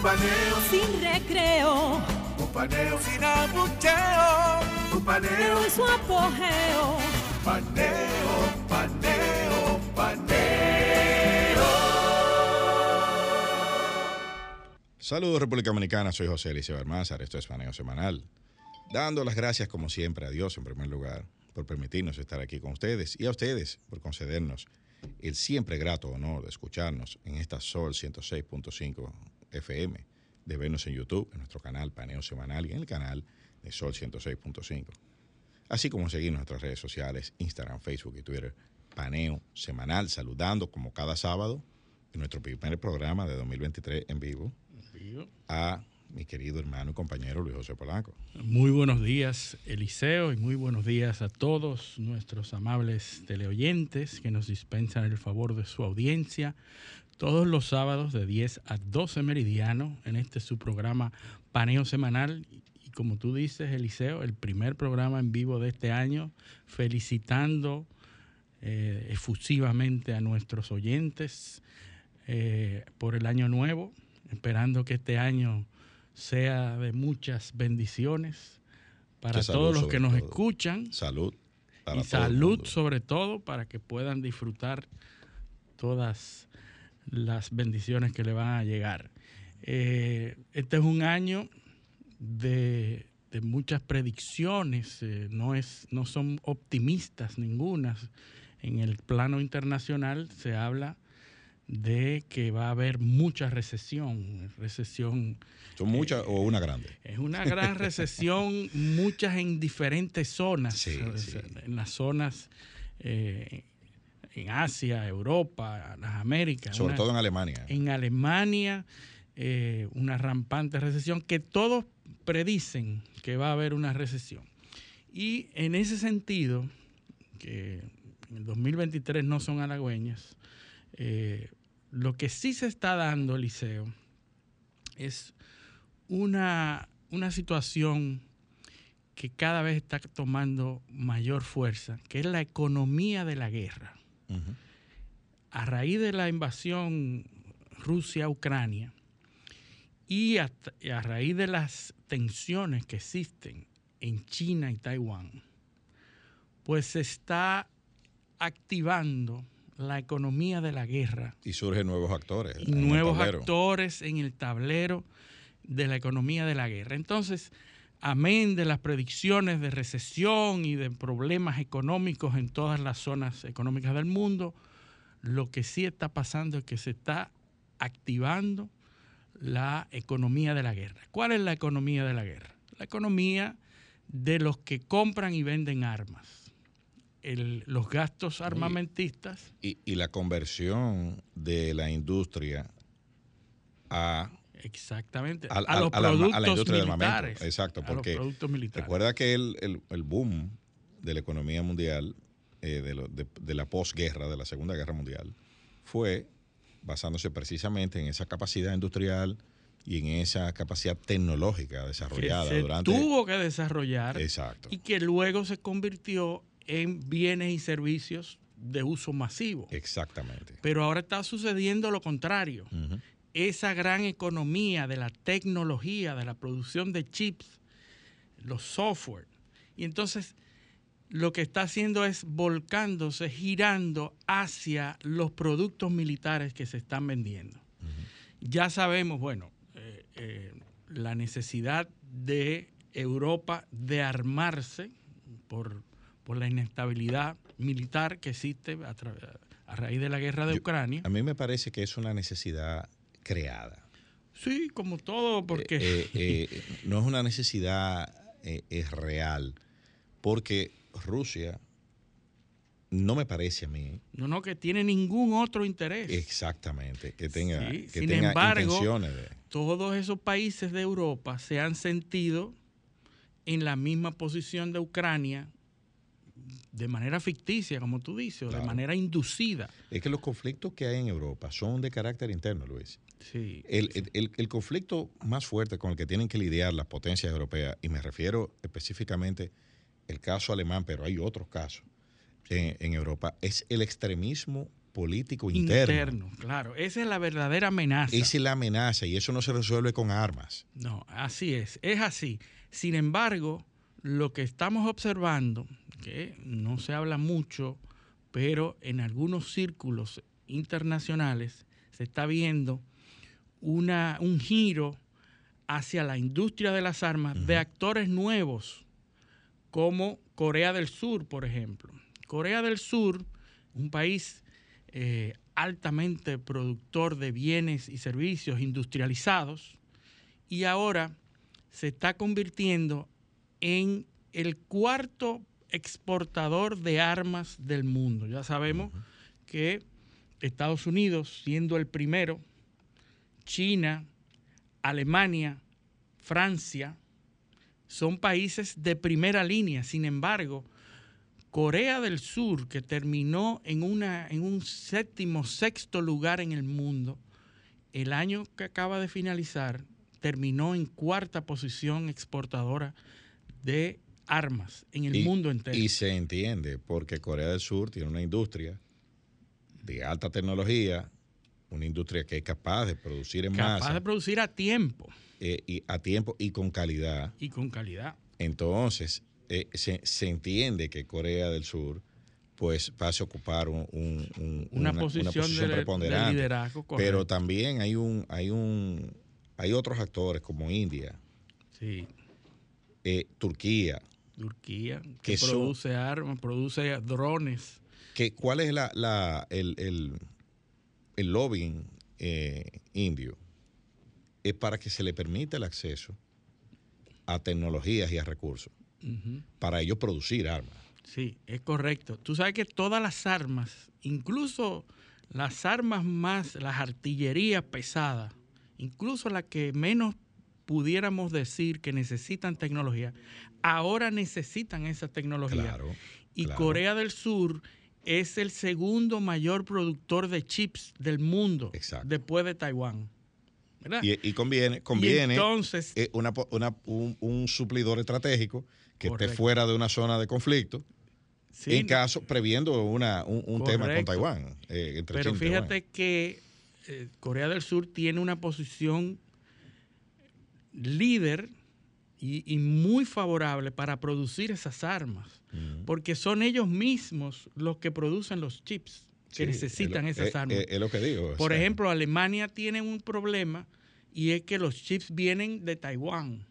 Un paneo Sin recreo. Un paneo sin abucheo. Un paneo. En su apogeo. Paneo, paneo, paneo. Saludos República Dominicana, soy José Eliseo Almázar, esto es Paneo Semanal. Dando las gracias como siempre a Dios en primer lugar por permitirnos estar aquí con ustedes y a ustedes por concedernos el siempre grato honor de escucharnos en esta Sol 106.5 FM, de vernos en YouTube, en nuestro canal Paneo Semanal y en el canal de Sol 106.5. Así como seguir nuestras redes sociales, Instagram, Facebook y Twitter, Paneo Semanal, saludando como cada sábado en nuestro primer programa de 2023 en vivo a mi querido hermano y compañero Luis José Polanco. Muy buenos días, Eliseo, y muy buenos días a todos nuestros amables teleoyentes que nos dispensan el favor de su audiencia todos los sábados de 10 a 12 meridiano en este su programa Paneo Semanal. Y como tú dices, Eliseo, el primer programa en vivo de este año, felicitando eh, efusivamente a nuestros oyentes eh, por el año nuevo, esperando que este año sea de muchas bendiciones para todos los que nos todo. escuchan Salud. para y salud sobre todo para que puedan disfrutar todas las bendiciones que le van a llegar. Eh, este es un año de, de muchas predicciones, eh, no, es, no son optimistas ningunas. En el plano internacional se habla de que va a haber mucha recesión, recesión ¿Son muchas o una grande? es una gran recesión, muchas en diferentes zonas, Sí, o sí. sea, en las zonas eh, en Asia, Europa, las Américas, Sobre una- todo en Alemania. en Alemania, eh, una rampante recesión que todos predicen que va a haber una recesión. Y en ese sentido, que en el 2023 no son halagüeñas, eh, lo que sí se está dando, Eliseo, es una, una situación que cada vez está tomando mayor fuerza, que es la economía de la guerra. A raíz de la invasión Rusia-Ucrania y a, raíz de las tensiones que existen en China y Taiwán, pues se está activando la economía de la guerra Y surgen nuevos actores. y nuevos actores en el tablero de la economía de la guerra. Entonces, amén de las predicciones de recesión y de problemas económicos en todas las zonas económicas del mundo, lo que sí está pasando es que se está activando la economía de la guerra. ¿Cuál es la economía de la guerra? La economía de los que compran y venden armas. El- los gastos armamentistas Y, y la conversión de la industria a, Exactamente. a, los al- a la, a la productos industria del armamento. militares. Exacto, a los porque productos militares. recuerda que el, el- el boom de la economía mundial, eh, de, lo- de- de la posguerra, de la Segunda Guerra Mundial, fue basándose precisamente en esa capacidad industrial y en esa capacidad tecnológica que desarrollada se durante... tuvo que desarrollar Exacto. y que luego se convirtió en bienes y servicios de uso masivo. Exactamente. Pero ahora está sucediendo lo contrario. Ujú. Esa gran economía de la tecnología, de la producción de chips, los software. Y entonces lo que está haciendo es volcándose, girando hacia los productos militares que se están vendiendo. Ya sabemos, bueno, eh, eh, la necesidad de Europa de armarse por, por la inestabilidad militar que existe a, raíz de la guerra de Yo- Ucrania. A mí me parece que es una necesidad creada. Sí, como todo, porque Eh, eh, eh, no es una necesidad es real, porque Rusia no me parece a mí. No, no, que tiene ningún otro interés. Exactamente, que tenga, Sí, que sin tenga embargo, intenciones de... Todos esos países de Europa se han sentido en la misma posición de Ucrania de manera ficticia, como tú dices, o de manera inducida. Es que los conflictos que hay en Europa son de carácter interno, Luis. Sí. El, el- el- el conflicto más fuerte con el que tienen que lidiar las potencias europeas, y me refiero específicamente el caso alemán, pero hay otros casos en, en Europa, es el extremismo político interno. Interno, claro. Esa es la verdadera amenaza. Esa es la amenaza y eso no se resuelve con armas. No, así es, es así. Sin embargo, lo que estamos observando, que no se habla mucho, pero en algunos círculos internacionales se está viendo una, un giro hacia la industria de las armas de actores nuevos, como Corea del Sur, por ejemplo. Corea del Sur, un país eh, altamente productor de bienes y servicios industrializados, y ahora se está convirtiendo en el cuarto exportador de armas del mundo. Ya sabemos que Estados Unidos, siendo el primero, China, Alemania, Francia, son países de primera línea. Sin embargo, Corea del Sur, que terminó en, una, en un séptimo, sexto lugar en el mundo, el año que acaba de finalizar, terminó en cuarta posición exportadora de armas en el Y- mundo entero. Y se entiende porque Corea del Sur tiene una industria de alta tecnología, una industria que es capaz de producir en capaz masa de producir a tiempo eh, y a tiempo y con calidad. y con calidad. Entonces, eh, se, se entiende que Corea del Sur pues pase a ocupar un- un- un- Una, posición, de, de preponderante. liderazgo. Pero también hay un, hay un, hay otros actores como India, sí, eh, Turquía, Turquía, que que son- produce armas, produce drones. que cuál es la, la- el, el, el lobbying eh, indio es para que se le permita el acceso a tecnologías y a recursos para ellos producir armas. Sí, es correcto. Tú sabes que todas las armas, incluso las armas más, las artillerías pesadas, incluso las que menos pudiéramos decir que necesitan tecnología, ahora necesitan esa tecnología. Claro. y claro. Corea del Sur es el segundo mayor productor de chips del mundo Exacto. después de Taiwán. Y, y conviene, conviene entonces- eh, una un, un suplidor estratégico que Correcto. esté fuera de una zona de conflicto, Sí, en caso, previendo una, un, un tema con. Taiwán. eh, entre Pero China y Taiwán. fíjate que eh, Corea del Sur tiene una posición líder y, y muy favorable para producir esas armas, porque son ellos mismos los que producen los chips que Sí, necesitan es lo- esas es- armas. Es, es lo que digo. o Por sea, ejemplo, Alemania tiene un problema y es que los chips vienen de Taiwán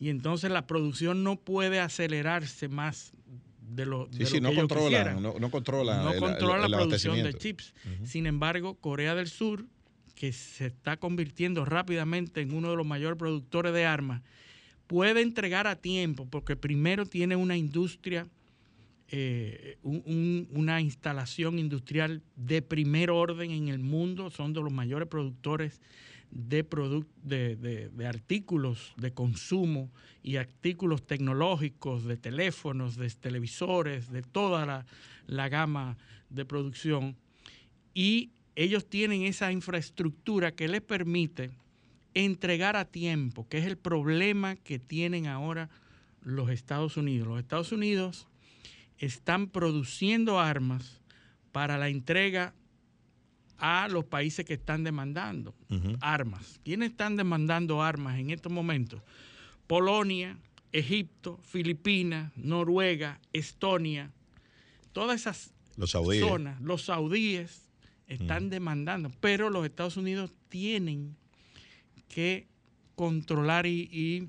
y entonces la producción no puede acelerarse más de lo, Sí, de sí, lo no que ellos quisieran no, no controlan no el- controla el- la producción de chips. Sin embargo, Corea del Sur, que se está convirtiendo rápidamente en uno de los mayores productores de armas, puede entregar a tiempo, porque primero tiene una industria, eh, un- un- una instalación industrial de primer orden en el mundo, son de los mayores productores de, de, de- de artículos de consumo y artículos tecnológicos, de teléfonos, de televisores, de toda la, la gama de producción. Y ellos tienen esa infraestructura que les permite entregar a tiempo, que es el problema que tienen ahora los Estados Unidos. Los Estados Unidos están produciendo armas para la entrega a los países que están demandando armas. ¿Quiénes están demandando armas en estos momentos? Polonia, Egipto, Filipinas, Noruega, Estonia, todas esas Los saudíes. zonas, los saudíes están Mm. demandando, pero los Estados Unidos tienen que controlar y, y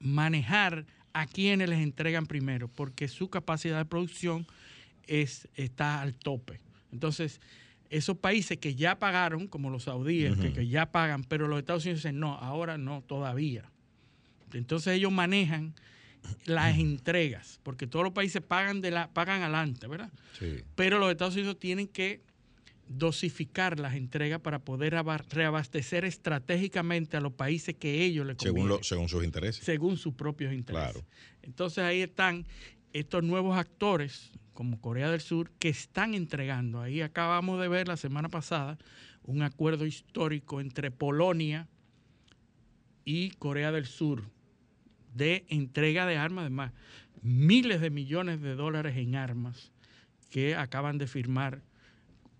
manejar a quienes les entregan primero, porque su capacidad de producción es, está al tope. Entonces, esos países que ya pagaron, como los saudíes, que, que ya pagan, pero los Estados Unidos dicen, no, ahora no, todavía. Entonces ellos manejan las entregas, porque todos los países pagan de la pagan adelante, ¿verdad? Sí. Pero los Estados Unidos tienen que dosificar las entregas para poder aba- reabastecer estratégicamente a los países que ellos les conviene, Según, lo- según sus intereses. según sus propios intereses. Claro. Entonces ahí están estos nuevos actores como Corea del Sur que están entregando. Ahí acabamos de ver la semana pasada un acuerdo histórico entre Polonia y Corea del Sur de entrega de armas, además miles de millones de dólares en armas que acaban de firmar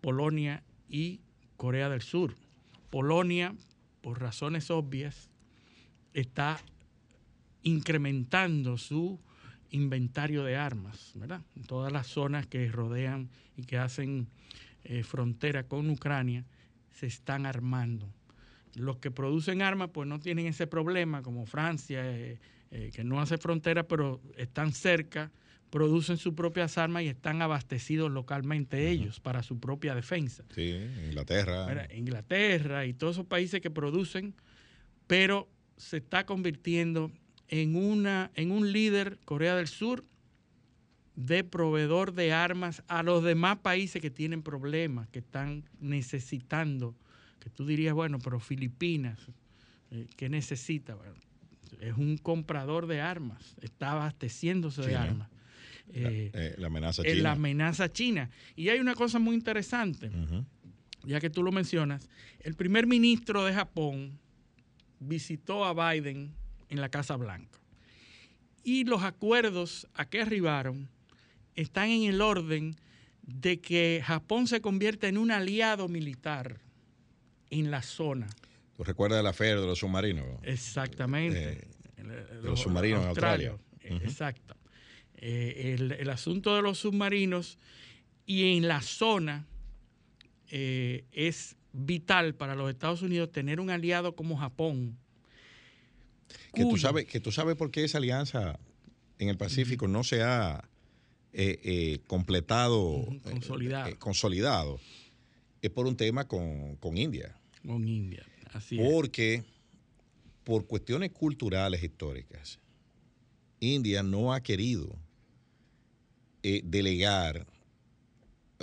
Polonia y Corea del Sur. Polonia, por razones obvias, está incrementando su inventario de armas, ¿verdad? En todas las zonas que rodean y que hacen eh, frontera con Ucrania se están armando. Los que producen armas pues no tienen ese problema, como Francia, eh, eh, que no hace frontera, pero están cerca, producen sus propias armas y están abastecidos localmente ellos para su propia defensa. Sí, Inglaterra. Inglaterra y todos esos países que producen, pero se está convirtiendo en, una, en un líder, Corea del Sur, de proveedor de armas a los demás países que tienen problemas, que están necesitando, que tú dirías, bueno, pero Filipinas, eh, ¿qué necesita? Bueno, es un comprador de armas, está abasteciéndose de China. La, Eh, eh, la amenaza en china. la amenaza china. Y hay una cosa muy interesante ya que tú lo mencionas, el primer ministro de Japón visitó a Biden en la Casa Blanca. Y los acuerdos a que arribaron están en el orden de que Japón se convierta en un aliado militar en la zona. ¿Tú recuerdas la feria de los submarinos? Exactamente. Eh, el- los submarinos en Australia. Eh. Exacto. Eh, el, el asunto de los submarinos y en la zona eh, es vital para los Estados Unidos tener un aliado como Japón. Que tú, sabes, que tú sabes por qué esa alianza en el Pacífico no se ha eh, completado, consolidado. consolidado. Es por un tema con, con India. con India. Así es. Porque por cuestiones culturales históricas, India no ha querido eh, delegar,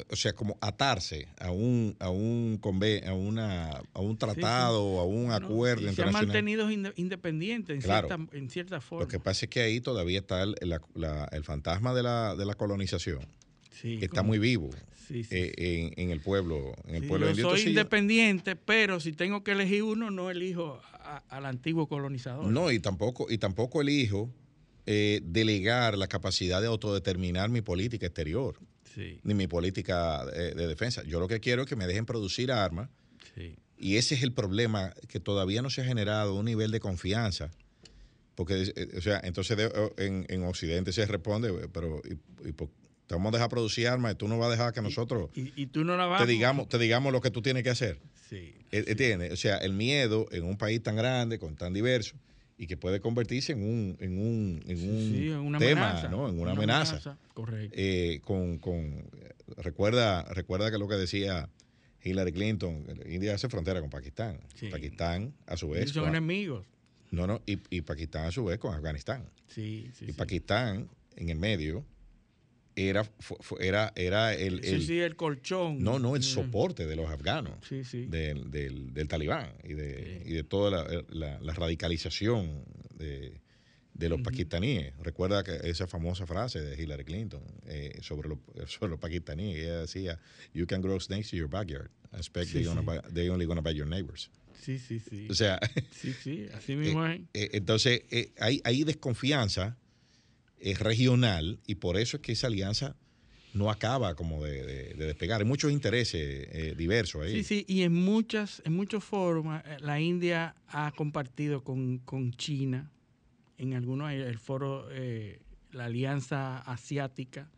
o sea, como atarse a un a un a una a un tratado, a un ¿no? acuerdo Y se ha internacional. mantenido inde- independiente en, Claro. cierta, en cierta forma. Lo que pasa es que ahí todavía está el, la- la- el fantasma de la, de la colonización, Sí, que está muy vivo eh, en, en el pueblo, en el Sí, pueblo yo soy Entonces, independiente, pero si tengo que elegir uno, no elijo a- al antiguo colonizador. No, y tampoco, y tampoco elijo eh, delegar la capacidad de autodeterminar mi política exterior, Sí, ni mi política de defensa. Yo lo que quiero es que me dejen producir armas, sí. y ese es el problema, que todavía no se ha generado un nivel de confianza. Porque, eh, o sea, entonces de- en, en Occidente se responde, pero y, y por- te vamos a dejar producir armas y tú no vas a dejar que nosotros Y, y tú no la vas te digamos, te digamos lo que tú tienes que hacer. Sí. ¿Entiendes? O sea, el miedo en un país tan grande, con tan diverso, y que puede convertirse en un, en un, en un Sí, una tema, amenaza. ¿no? En una, amenaza. Correcto. Eh, con, con- recuerda, recuerda que lo que decía Hillary Clinton, India hace frontera con Pakistán. Sí. Pakistán, a su Y vez. son con- enemigos. no, no, y, y Pakistán a su vez con Afganistán. Sí, sí. y. Pakistán, en el medio, era, era, era el, el- sí, el colchón. no, no, el Mm. soporte de los afganos Sí, del, del, del talibán y de, y de toda la, la- la radicalización de, de los Ujú. pakistaníes. Recuerda que esa famosa frase de Hillary Clinton eh, sobre, los, sobre los pakistaníes. Ella decía, you can grow snakes to your backyard. I expect Sí, they, gonna sí. buy- they only gonna bite your neighbors. Sí, sí, sí. O sea, Sí, sí, así mismo es. eh, entonces eh, hay, hay desconfianza eh, regional y por eso es que esa alianza no acaba como de, de- de despegar. Hay muchos intereses eh, diversos ahí. Sí, sí, y en muchas, en muchos foros eh, la India ha compartido con, con China, en algunos, el, el foro, eh, la Alianza Asiática,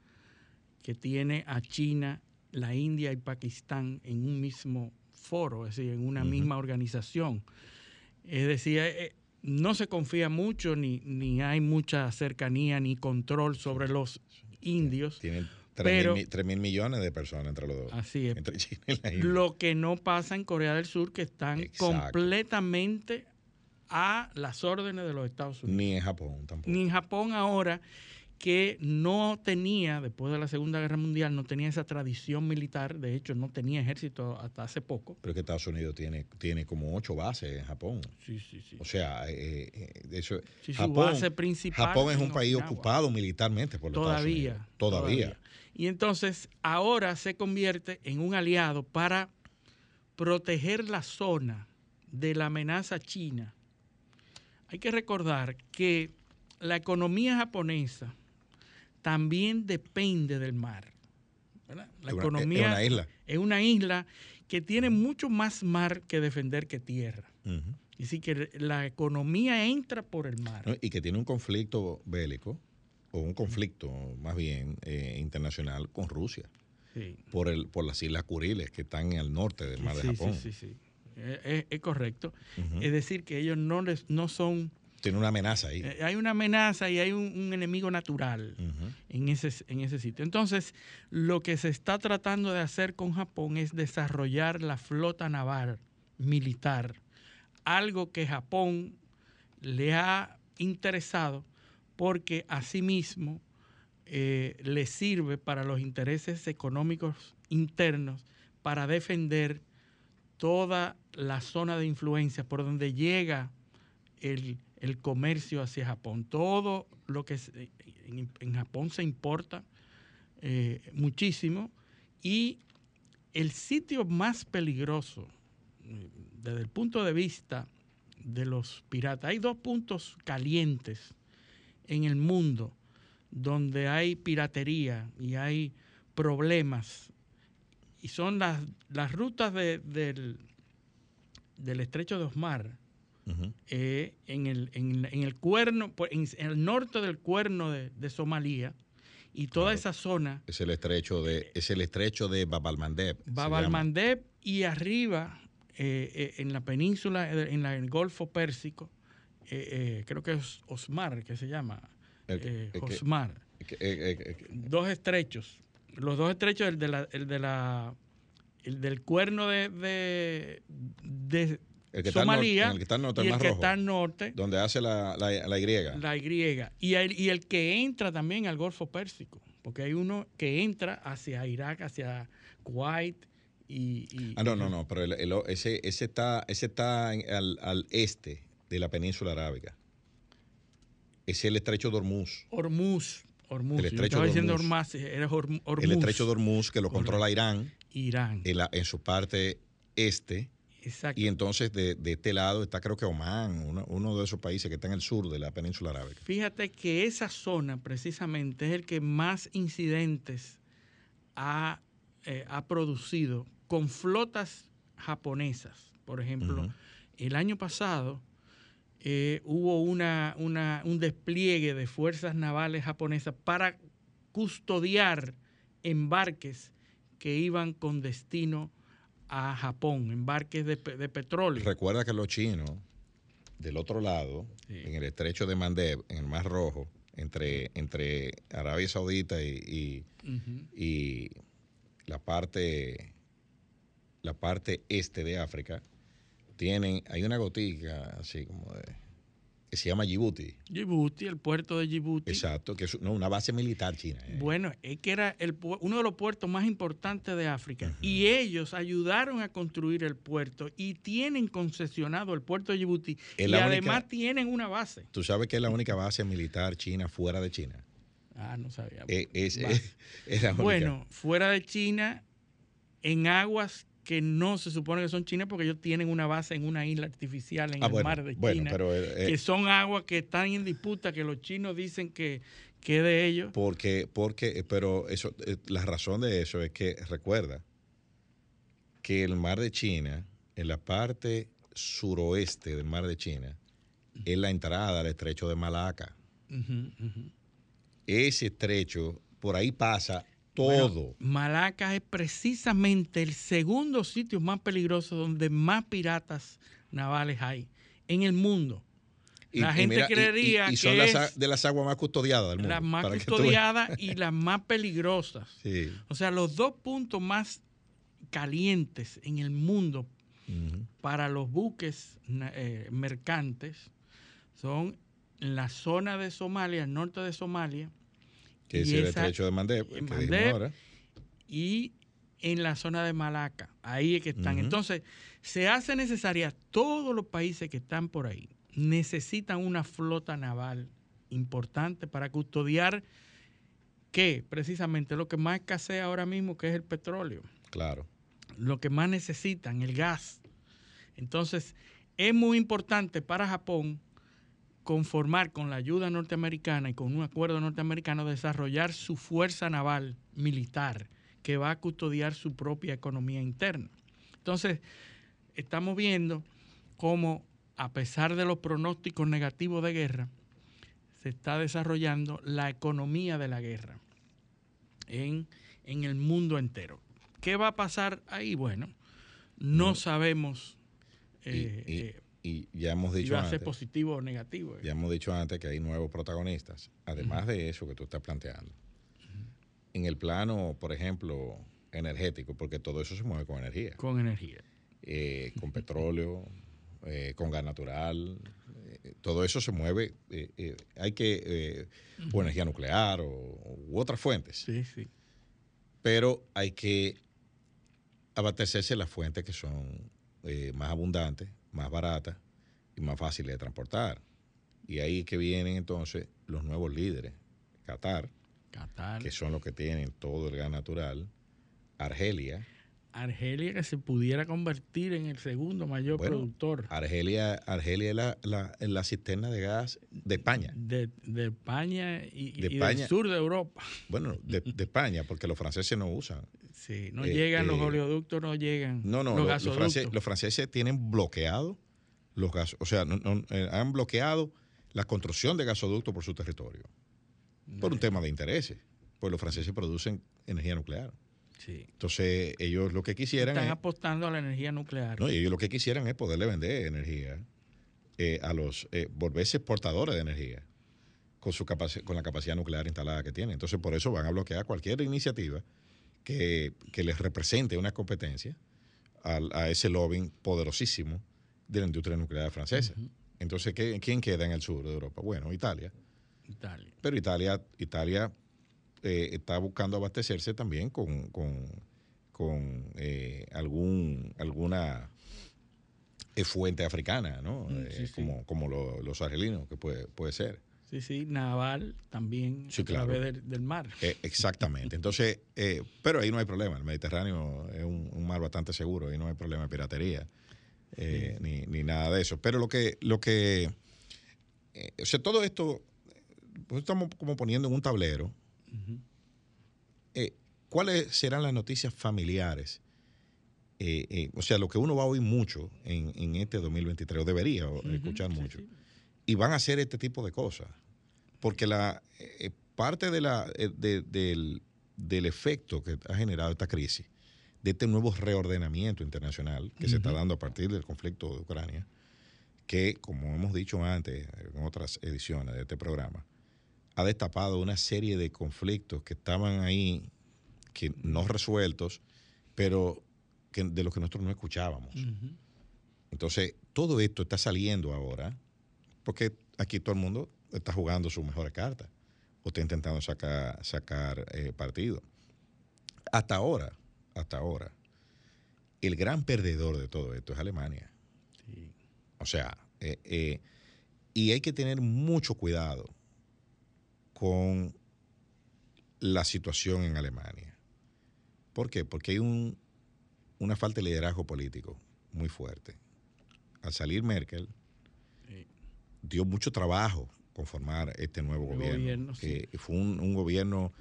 que tiene a China, la India y Pakistán en un mismo foro, es decir, en una misma organización. Es decir, eh, eh, no se confía mucho, ni, ni hay mucha cercanía ni control sobre los indios. Tienen Pero- 3 mil millones de personas entre los dos. Así es. Entre China y la India. Lo que no pasa en Corea del Sur, que están Exacto. completamente a las órdenes de los Estados Unidos. Ni en Japón tampoco. Ni en Japón ahora que no tenía, después de la Segunda Guerra Mundial, no tenía esa tradición militar, de hecho no tenía ejército hasta hace poco. Pero es que Estados Unidos tiene, tiene como ocho bases en Japón. Sí, sí, sí. O sea, eh, eh, eso, Sí, su Japón, base principal Japón es un país Okinawa. ocupado militarmente por los todavía, Estados Unidos. Todavía. Y entonces ahora se convierte en un aliado para proteger la zona de la amenaza china. Hay que recordar que la economía japonesa también depende del mar. ¿verdad? La una- economía es una isla. es una isla que tiene mucho más mar que defender que tierra. Es decir, que la economía entra por el mar. ¿no? Y que tiene un conflicto bélico, o un conflicto más bien eh, internacional con Rusia, Sí. por, el, por las Islas Kuriles que están al norte del mar Sí, de Japón. Sí, sí, sí. Es, es correcto. Es decir, que ellos no, les, no son... Tiene una amenaza ahí. eh, hay una amenaza y hay un, un enemigo natural en, ese, en ese sitio. Entonces, lo que se está tratando de hacer con Japón es desarrollar la flota naval militar, algo que Japón le ha interesado porque asimismo eh, le sirve para los intereses económicos internos para defender toda la zona de influencia por donde llega el, el comercio hacia Japón. Todo lo que en, Japón se importa eh, muchísimo y el sitio más peligroso eh, desde el punto de vista de los piratas, hay dos puntos calientes en el mundo donde hay piratería y hay problemas y son las, las rutas de- del, del estrecho de Osmar, Eh, en, el, en, en el cuerno, en, el norte del cuerno de, de Somalia y toda Claro. esa zona, Es el estrecho de, es el estrecho de Bab al-Mandeb. se Bab llama. al-Mandeb y arriba eh, eh, en la península, eh, en, la- en el Golfo Pérsico, eh, eh, creo que es Osmar, que se llama, El- eh, el que- Osmar. eh, eh, eh, dos estrechos. Los dos estrechos, el de la, el de la el del cuerno de, de, de el Somalia el que está al norte, y el el que rojo, está al norte, donde hace la, la, la Y. la Y. Y el, y el que entra también al Golfo Pérsico, porque hay uno que entra hacia Irak, hacia Kuwait y... y- Ah, no, no, no, pero el- el- ese, ese está, ese está en- al, al este de la península arábiga. Es el estrecho de Hormuz. Hormuz. Hormuz. El Yo estrecho estaba de diciendo Hormuz. Era. El estrecho de Hormuz que lo Correcto. controla Irán Irán. en, la- en su parte este. Exacto. Y entonces de, de este lado está creo que Oman, uno, uno de esos países que está en el sur de la península arábiga. Fíjate que esa zona precisamente es el que más incidentes ha, eh, ha producido con flotas japonesas. Por ejemplo, el año pasado eh, hubo una, una- un despliegue de fuerzas navales japonesas para custodiar embarques que iban con destino a Japón, embarques de, de petróleo. Recuerda que los chinos, del otro lado, Sí. en el estrecho de Mandeb, en el Mar Rojo, entre, entre Arabia Saudita y, y, y la parte la parte este de África, tienen, hay una gotica así como de, que se llama Djibouti. Djibouti, el puerto de Djibouti. Exacto, que es no, una base militar china. eh. Bueno, es que era el, uno de los puertos más importantes de África. Y ellos ayudaron a construir el puerto y tienen concesionado el puerto de Djibouti. Es y además tienen una base. Tú sabes que es la única base militar china fuera de China. Ah, no sabía. Eh, es la única. bueno, fuera de China, en aguas que no se supone que son chinas porque ellos tienen una base en una isla artificial en Ah, el bueno, mar de bueno, China. pero eh, que son aguas que están en disputa, que los chinos dicen que, que de ellos. Porque, porque, pero eso, eh, la razón de eso es que recuerda que el mar de China, en la parte suroeste del mar de China, es la entrada al estrecho de Malaca. Ese estrecho, por ahí pasa Bueno, todo. Malaca es precisamente el segundo sitio más peligroso donde más piratas navales hay en el mundo. Y- La y gente mira, creería y, y son que las, de las aguas más custodiadas del mundo. las más tú custodiadas y las más peligrosas. Sí. O sea, los dos puntos más calientes en el mundo para los buques eh, mercantes son en la zona de Somalia, el norte de Somalia. Que es el estrecho de Mandeb, que y en la zona de Malaca. Ahí es que están. Entonces, se hace necesaria, todos los países que están por ahí necesitan una flota naval importante para custodiar que precisamente lo que más escasea ahora mismo, que es el petróleo. Claro. Lo que más necesitan, el gas. Entonces, es muy importante para Japón conformar con la ayuda norteamericana y con un acuerdo norteamericano desarrollar su fuerza naval militar que va a custodiar su propia economía interna. Entonces, estamos viendo cómo, a pesar de los pronósticos negativos de guerra, se está desarrollando la economía de la guerra en, el mundo entero. ¿Qué va a pasar ahí? Bueno, no, sabemos. y, eh, eh, ya hemos dicho si va a ser positivo o negativo. Ya hemos dicho antes que hay nuevos protagonistas, además de eso que tú estás planteando en el plano, por ejemplo, energético, porque todo eso se mueve con energía. Con energía. Eh, con petróleo, eh, con gas natural, eh, todo eso se mueve. hay que, o energía nuclear o, u otras fuentes. Sí, sí. Pero hay que abastecerse las fuentes que son más abundantes, más baratas y más fáciles de transportar. Y ahí que vienen entonces los nuevos líderes. Qatar, que son los que tienen todo el gas natural. Argelia. Argelia que se pudiera convertir en el segundo mayor productor. Argelia, Argelia es la, la, la, cisterna de gas de España. De, España y, del sur de Europa. Bueno, de, España, porque los franceses no usan. Sí, no llegan, los eh, oleoductos no llegan. No, no, los, los, franceses, tienen bloqueado los gasos, o sea, eh, han bloqueado la construcción de gasoductos por su territorio por un tema de intereses, pues los franceses producen energía nuclear. Sí. Entonces, ellos lo que quisieran. Están apostando a la energía nuclear. No, y ellos lo que quisieran es poderle vender energía eh, a los. Eh, volverse exportadores de energía con, su con la capacidad nuclear instalada que tienen. Entonces, por eso van a bloquear cualquier iniciativa que, les represente una competencia a, ese lobbying poderosísimo de la industria nuclear francesa. Entonces, ¿quién queda en el sur de Europa? Bueno, Italia. Italia. Pero Italia, Italia eh, está buscando abastecerse también con, eh, algún, alguna eh, fuente africana, ¿no? Mm, como, como los argelinos, que puede, puede ser. Sí, sí, naval también a través del, mar. exactamente. Entonces, pero ahí no hay problema. El Mediterráneo es un, mar bastante seguro, ahí no hay problema de piratería ni, ni, nada de eso. Pero lo que, lo que, o sea, todo esto pues estamos como poniendo en un tablero eh, cuáles serán las noticias familiares. Eh, eh, o sea, lo que uno va a oír mucho en, este 2023, o debería escuchar mucho. Y van a hacer este tipo de cosas. Porque la parte de la, del, del, efecto que ha generado esta crisis, de este nuevo reordenamiento internacional que se está dando a partir del conflicto de Ucrania, que, como hemos dicho antes en otras ediciones de este programa, ha destapado una serie de conflictos que estaban ahí, que no resueltos, pero que, de los que nosotros no escuchábamos. Entonces, todo esto está saliendo ahora, porque aquí todo el mundo está jugando su mejor carta o está intentando sacar, sacar eh, partido. Hasta ahora, hasta ahora, el gran perdedor de todo esto es Alemania. O sea, eh, eh, y hay que tener mucho cuidado con la situación en Alemania. ¿Por qué? Porque hay un, una falta de liderazgo político muy fuerte. Al salir Merkel, dio mucho trabajo conformar este nuevo gobierno, que fue un, gobierno,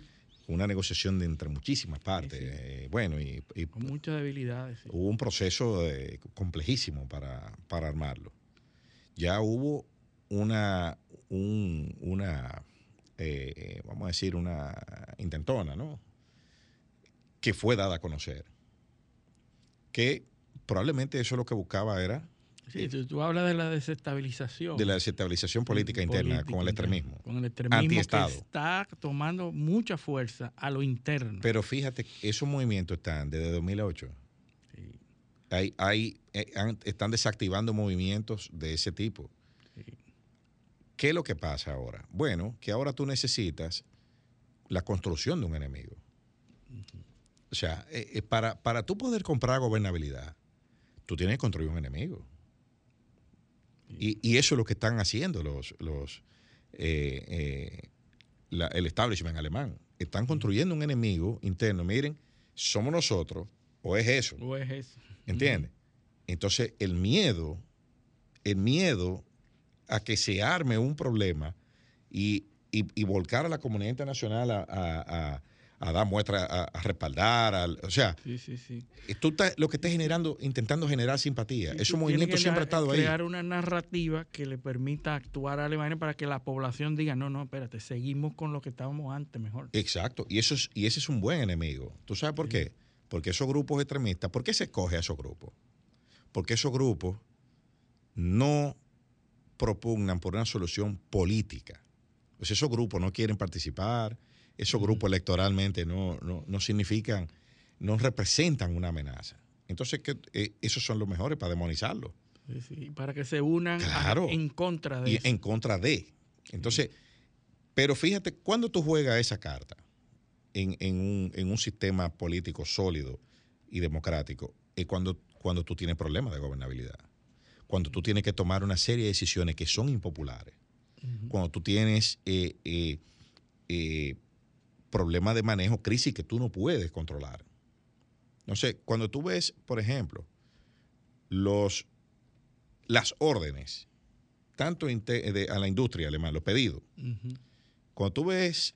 una negociación de entre muchísimas partes. Eh, bueno, y, con muchas debilidades. Hubo un proceso eh, complejísimo para, para, armarlo. Ya hubo una, un, una eh, vamos a decir, una intentona, ¿no? Que fue dada a conocer. Que probablemente eso lo que buscaba era... Sí, tú, hablas de la desestabilización. De la desestabilización política interna con el extremismo. Con el extremismo que está tomando mucha fuerza a lo interno. Pero fíjate, esos movimientos están desde 2008. Hay, hay, eh, están desactivando movimientos de ese tipo. ¿Qué es lo que pasa ahora? Bueno, que ahora tú necesitas la construcción de un enemigo. O sea, eh, eh, para, para tú poder comprar gobernabilidad, tú tienes que construir un enemigo. Y, y eso es lo que están haciendo los, los eh, la- el establishment alemán. Están construyendo un enemigo interno. Miren, somos nosotros o es eso. O es eso. ¿Entiendes? Entonces, el miedo, el miedo a que se arme un problema y, y- y volcar a la comunidad internacional a, a- a- a dar muestra, a, a respaldar, al- o sea, Sí, sí, sí. tú estás, lo que estás generando, intentando generar simpatía. Ese tú movimiento siempre ha estado ahí. Crear una narrativa que le permita actuar a Alemania para que la población diga, no, no, espérate, seguimos con lo que estábamos antes mejor. Exacto, y, eso es, y ese es un buen enemigo. ¿Tú sabes por qué? Porque esos grupos extremistas, ¿por qué se escoge a esos grupos? Porque esos grupos no propugnan por una solución política. Pues esos grupos no quieren participar, esos grupos electoralmente no, no, no significan, no representan una amenaza. Entonces, que, eh, esos son los mejores para demonizarlos. Sí, sí, para que se unan a- en contra de y eso. en contra de. Entonces, pero fíjate, cuando tú juegas esa carta en, en un, en un sistema político sólido y democrático, es cuando, cuando tú tienes problemas de gobernabilidad. Cuando tú tienes que tomar una serie de decisiones que son impopulares. Cuando tú tienes eh, eh, eh, problemas de manejo, crisis que tú no puedes controlar. No sé, cuando tú ves, por ejemplo, los, las órdenes, tanto de- a la industria alemana, los pedidos, cuando tú ves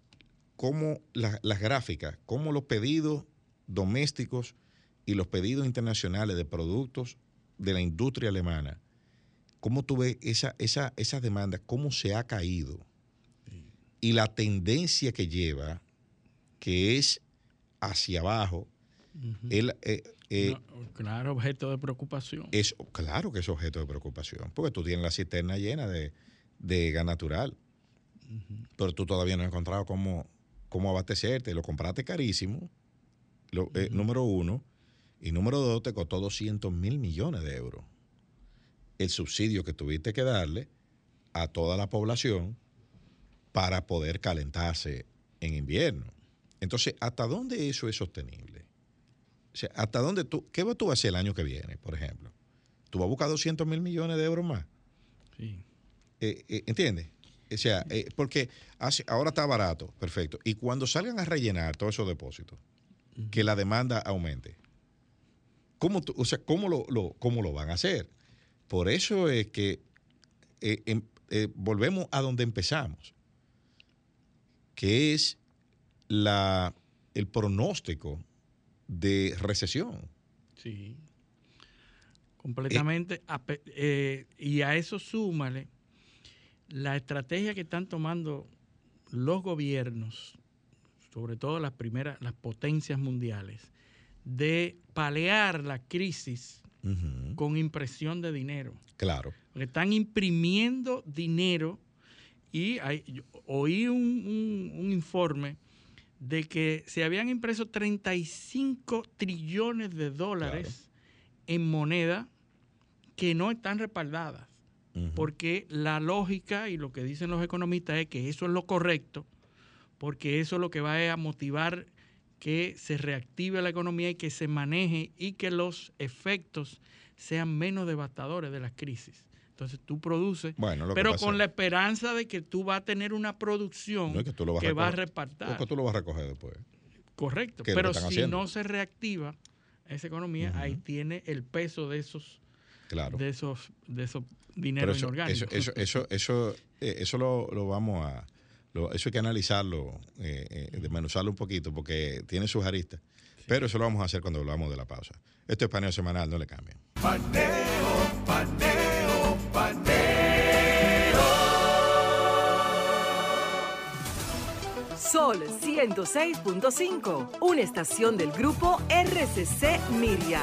cómo la- las gráficas, cómo los pedidos domésticos y los pedidos internacionales de productos de la industria alemana, cómo tú ves esa, esa, esa demanda, cómo se ha caído y la tendencia que lleva, que es hacia abajo, el, eh, eh, No, claro, objeto de preocupación. es claro que es objeto de preocupación, porque tú tienes la cisterna llena de, de gas natural, pero tú todavía no has encontrado cómo, cómo abastecerte. Lo compraste carísimo, lo- eh, número uno, y número dos, te costó 200 mil millones de euros. El subsidio que tuviste que darle a toda la población para poder calentarse en invierno. Entonces, ¿hasta dónde eso es sostenible? O sea, ¿hasta dónde tú, qué vas tú a hacer el año que viene, por ejemplo? ¿Tú vas a buscar 200 mil millones de euros más? Sí. Eh, eh, ¿Entiendes? O sea, eh, porque hace- ahora está barato, perfecto. Y cuando salgan a rellenar todos esos depósitos, que la demanda aumente, ¿cómo, o sea, ¿cómo, lo, lo- cómo lo van a hacer? Por eso es que eh, em- eh, volvemos a donde empezamos, que es la, el pronóstico de recesión. Sí. Completamente. eh, y a eso súmale la estrategia que están tomando los gobiernos, sobre todo las primeras, las potencias mundiales, de palear la crisis con impresión de dinero. Claro. Porque están imprimiendo dinero y hay- yo oí un, un- un informe de que se habían impreso 35 trillones de dólares en moneda que no están respaldadas. Porque la lógica y lo que dicen los economistas es que eso es lo correcto, porque eso es lo que va a motivar que se reactive la economía y que se maneje y que los efectos sean menos devastadores de las crisis. Entonces tú produces, Bueno, pero con la esperanza de que tú vas a tener una producción No es que tú lo vas a va repartir. Porque tú lo vas a recoger después. Correcto. es Pero si haciendo. no se reactiva esa economía, ahí tiene el peso de esos, Claro. de esos, de esos dineros eso, inorgánicos. eso, eso, eso, eso, eh, eso lo, lo vamos a. lo- eso hay que analizarlo, eh, eh, desmenuzarlo un poquito, porque tiene sus aristas. Pero eso lo vamos a hacer cuando volvamos de la pausa. Esto es paneo semanal, no le cambien. Paneo, paneo, paneo. Sol 106.5, una estación del grupo RCC Miria.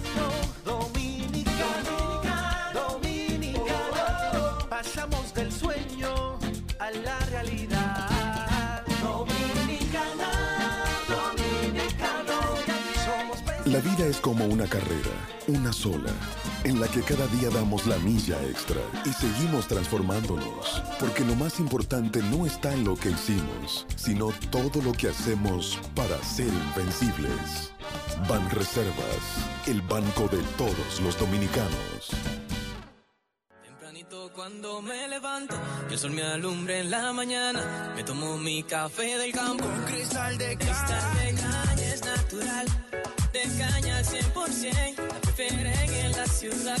Es como una carrera, una sola, en la que cada día damos la milla extra y seguimos transformándonos, porque lo más importante no está en lo que hicimos, sino todo lo que hacemos para ser invencibles. Ban Reservas, el banco de todos los dominicanos. Tempranito cuando me levanto, que el sol me alumbre en la mañana. Me tomo mi café del campo. Un cristal de cristal de caña es natural. De caña al 100%. La prefieren en la ciudad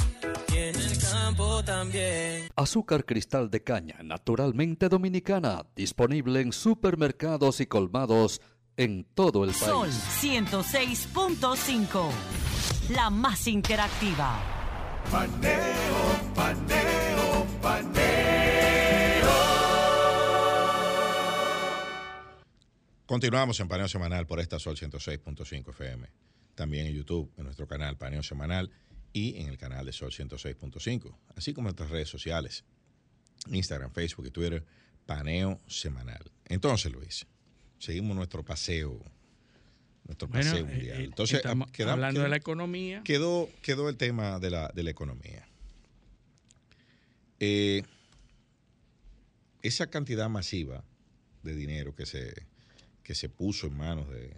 y en el campo también. Azúcar cristal de caña, naturalmente dominicana, disponible en supermercados y colmados en todo el Sol país. 106.5. La más interactiva. Paneo, paneo, paneo. Continuamos en Paneo Semanal por esta Sol 106.5 FM. También en YouTube, en nuestro canal Paneo Semanal y en el canal de Sol 106.5. Así como en nuestras redes sociales, Instagram, Facebook y Twitter, Paneo Semanal. Entonces, Luis, seguimos nuestro paseo, nuestro paseo eh, mundial. eh, Entonces, queda- hablando queda- de la economía. Quedó, quedó el tema de la, de la economía. Eh, esa cantidad masiva de dinero que se, que se puso en manos de,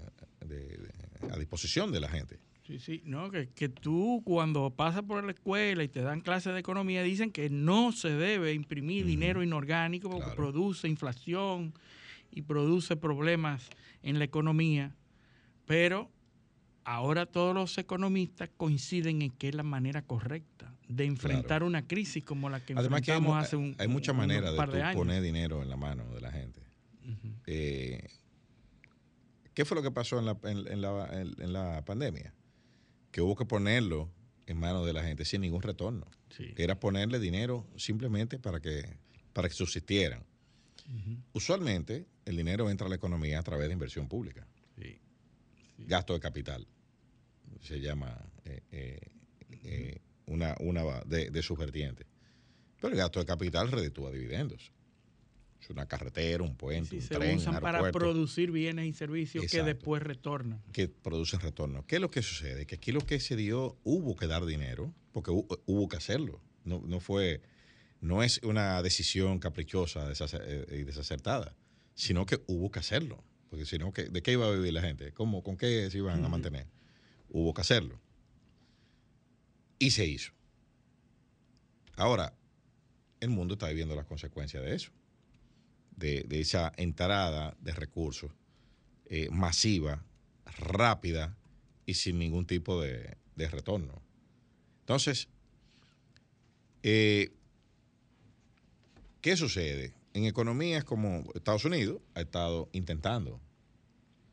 de- de- a disposición de la gente. Sí, sí, no, que, que tú cuando pasas por la escuela y te dan clases de economía dicen que no se debe imprimir dinero inorgánico porque Claro. produce inflación y produce problemas en la economía, pero ahora todos los economistas coinciden en que es la manera correcta de enfrentar una crisis como la que Además que hay, enfrentamos hace un, hay muchas maneras de, de poner dinero en la mano de la gente. Eh, ¿Qué fue lo que pasó en la, en- en la- en- en la pandemia? Que hubo que ponerlo en manos de la gente sin ningún retorno. Sí. Era ponerle dinero simplemente para que, para que subsistieran. Usualmente el dinero entra a la economía a través de inversión pública. Sí. Gasto de capital. Se llama eh, eh, eh, una, una de, de sus vertientes. Pero el gasto de capital reditúa dividendos. Es una carretera, un puente, Sí, un se tren, usan un para producir bienes y servicios Exacto. que después retornan. que producen retorno. ¿Qué es lo que sucede? Que aquí lo que se dio, hubo que dar dinero, porque hu- hubo que hacerlo. No, no fue, no es una decisión caprichosa eh, y desacertada, sino que hubo que hacerlo. Porque si no, ¿qué- ¿de qué iba a vivir la gente? ¿Cómo, ¿Con qué se iban a mantener? Hubo que hacerlo. Y se hizo. Ahora, el mundo está viviendo las consecuencias de eso, de, de esa entrada de recursos eh, masiva, rápida y sin ningún tipo de, de retorno. Entonces, eh, ¿qué sucede? En economías como Estados Unidos ha estado intentando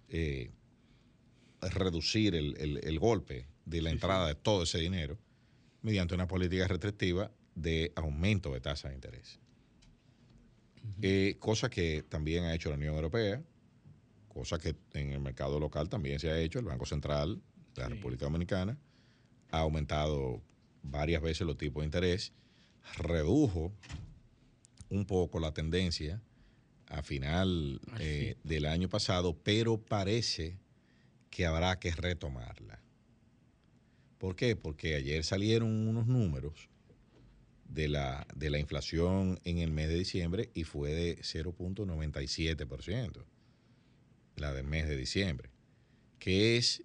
eh, reducir el, el- el golpe de la entrada de todo ese dinero mediante una política restrictiva de aumento de tasa de interés. Eh, cosa que también ha hecho la Unión Europea, cosa que en el mercado local también se ha hecho, el Banco Central de la Sí. República Dominicana ha aumentado varias veces los tipos de interés, redujo un poco la tendencia a final Así. eh, del año pasado, pero parece que habrá que retomarla. ¿Por qué? Porque ayer salieron unos números de la, de la inflación en el mes de diciembre y fue de 0.97%, la del mes de diciembre, que es,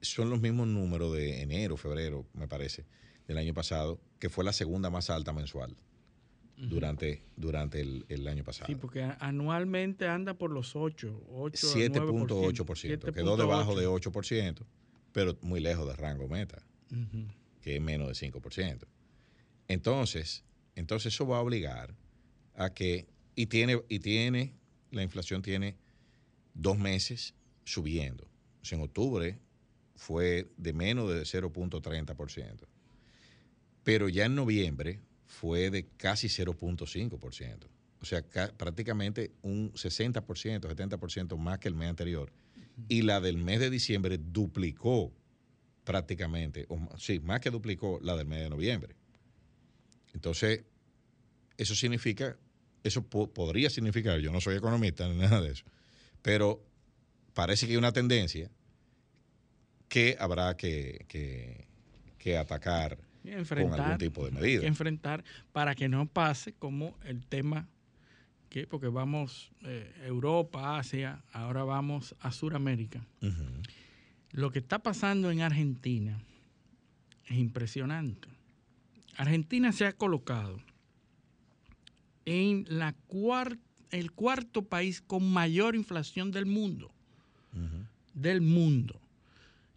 son los mismos números de enero, febrero, me parece, del año pasado, que fue la segunda más alta mensual durante, durante el, el año pasado. Sí, porque anualmente anda por los 8, 8 7.8%, quedó debajo de 8%, pero muy lejos del rango meta, que es menos de 5%. Entonces, entonces eso va a obligar a que, y tiene, y tiene, la inflación tiene dos meses subiendo. O sea, en octubre fue de menos de 0.30%. pero ya en noviembre fue de casi 0.5%. O sea, prácticamente un 60%, 70% más que el mes anterior. Y la del mes de diciembre duplicó prácticamente, o, sí, más que duplicó la del mes de noviembre. Entonces, eso significa, eso podría significar, yo no soy economista ni nada de eso, pero parece que hay una tendencia que habrá que, que, atacar con algún tipo de medida. Enfrentar para que no pase como el tema que, porque vamos eh, Europa, Asia, ahora vamos a Sudamérica. Lo que está pasando en Argentina es impresionante. Argentina se ha colocado en la el cuarto país con mayor inflación del mundo. Del mundo.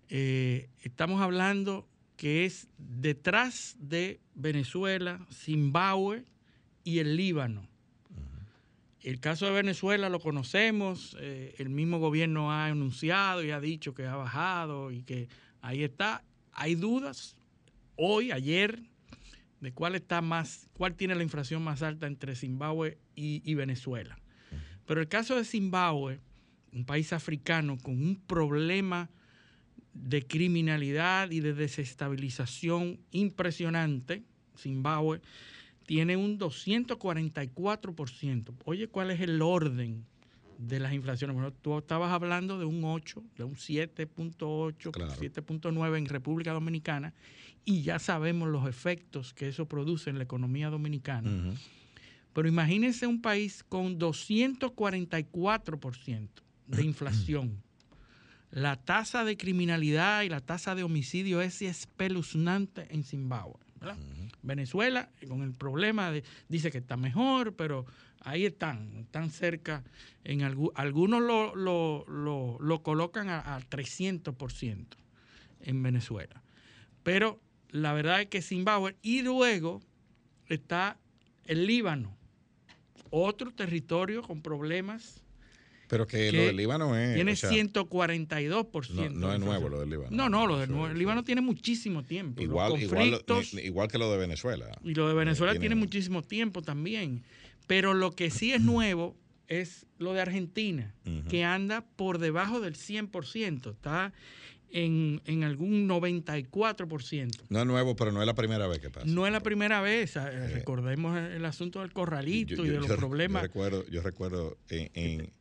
Eh, estamos hablando que es detrás de Venezuela, Zimbabue y el Líbano. El caso de Venezuela lo conocemos, eh, el mismo gobierno ha anunciado y ha dicho que ha bajado y que ahí está. Hay dudas hoy, ayer, de cuál está más, cuál tiene la inflación más alta entre Zimbabue y, Venezuela. Pero el caso de Zimbabue, un país africano con un problema de criminalidad y de desestabilización impresionante, Zimbabue, tiene un 244%. Oye, ¿cuál es el orden de las inflaciones? Bueno, tú estabas hablando de un 8, de un 7.8, 7.9 en República Dominicana, y ya sabemos los efectos que eso produce en la economía dominicana. Pero imagínense un país con 244% de inflación. La tasa de criminalidad y la tasa de homicidio es espeluznante en Zimbabue. Venezuela, con el problema, de, dice que está mejor, pero ahí están, están cerca. En algunos lo, colocan a, 300% en Venezuela. Pero la verdad es que Zimbabue, y luego está el Líbano, otro territorio con problemas pero que, lo del Líbano es. Tiene 142%. No, no es nuevo lo del Líbano. No, no, lo del Líbano tiene muchísimo tiempo. Igual, igual, que lo de Venezuela. Y lo de Venezuela tiene, muchísimo tiempo también. Pero lo que sí es nuevo es lo de Argentina, que anda por debajo del 100%. Está en, en, algún 94%. No es nuevo, pero no es la primera vez que pasa. No es la primera vez. Eh, recordemos el asunto del corralito y de los problemas. Yo recuerdo, yo recuerdo en,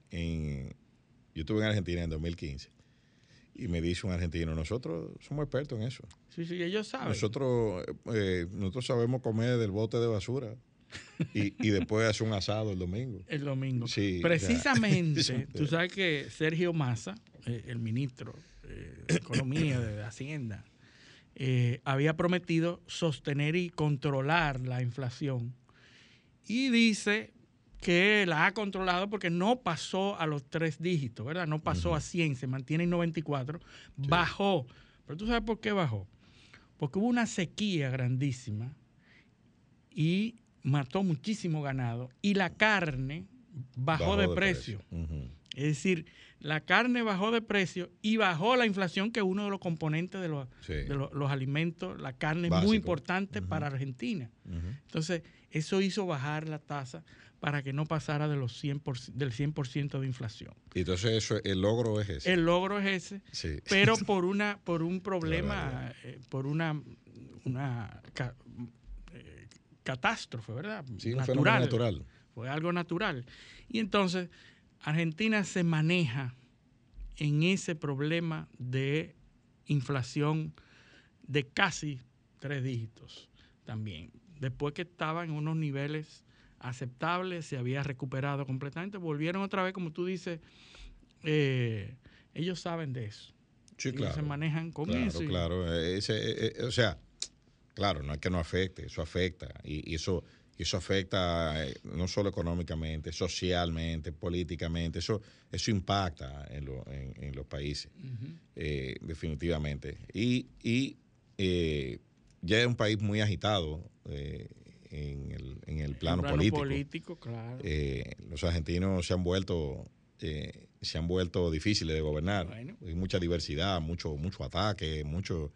yo estuve en Argentina en 2015 y me dice un argentino, nosotros somos expertos en eso. Sí, sí, ellos saben. Nosotros, eh, nosotros sabemos comer del bote de basura y, y después hacer un asado el domingo. El domingo. Sí, Precisamente, tú sabes que Sergio Massa, eh, el ministro eh, de Economía, de Hacienda, había prometido sostener y controlar la inflación. Y dice, que la ha controlado porque no pasó a los tres dígitos, ¿verdad? No pasó a 100, se mantiene en 94, bajó. Pero tú sabes por qué bajó. Porque hubo una sequía grandísima y mató muchísimo ganado y la carne bajó, de, precio. Es decir, la carne bajó de precio y bajó la inflación, que es uno de los componentes de los, de los, alimentos. La carne es muy importante para Argentina. Entonces, eso hizo bajar la tasa para que no pasara de los 100%, del 100% de inflación. Y entonces eso, el logro es ese. El logro es ese, pero por una por un problema, eh, por una, una catástrofe, ¿verdad? Sí, natural. natural. Fue algo natural. Y entonces Argentina se maneja en ese problema de inflación de casi tres dígitos también. Después que estaba en unos niveles aceptable, se había recuperado completamente, volvieron otra vez, como tú dices, eh, ellos saben de eso. Sí, se manejan con eso. Claro, eh, eh, o sea, claro, no es que no afecte, eso afecta. Y, eso, eso afecta no solo económicamente, socialmente, políticamente, eso, eso impacta en, los países, definitivamente. Y, y ya es un país muy agitado en el, en el plano, político. Eh, los argentinos se han vuelto eh, se han vuelto difíciles de gobernar. Hay mucha diversidad, mucho mucho ataque, mucho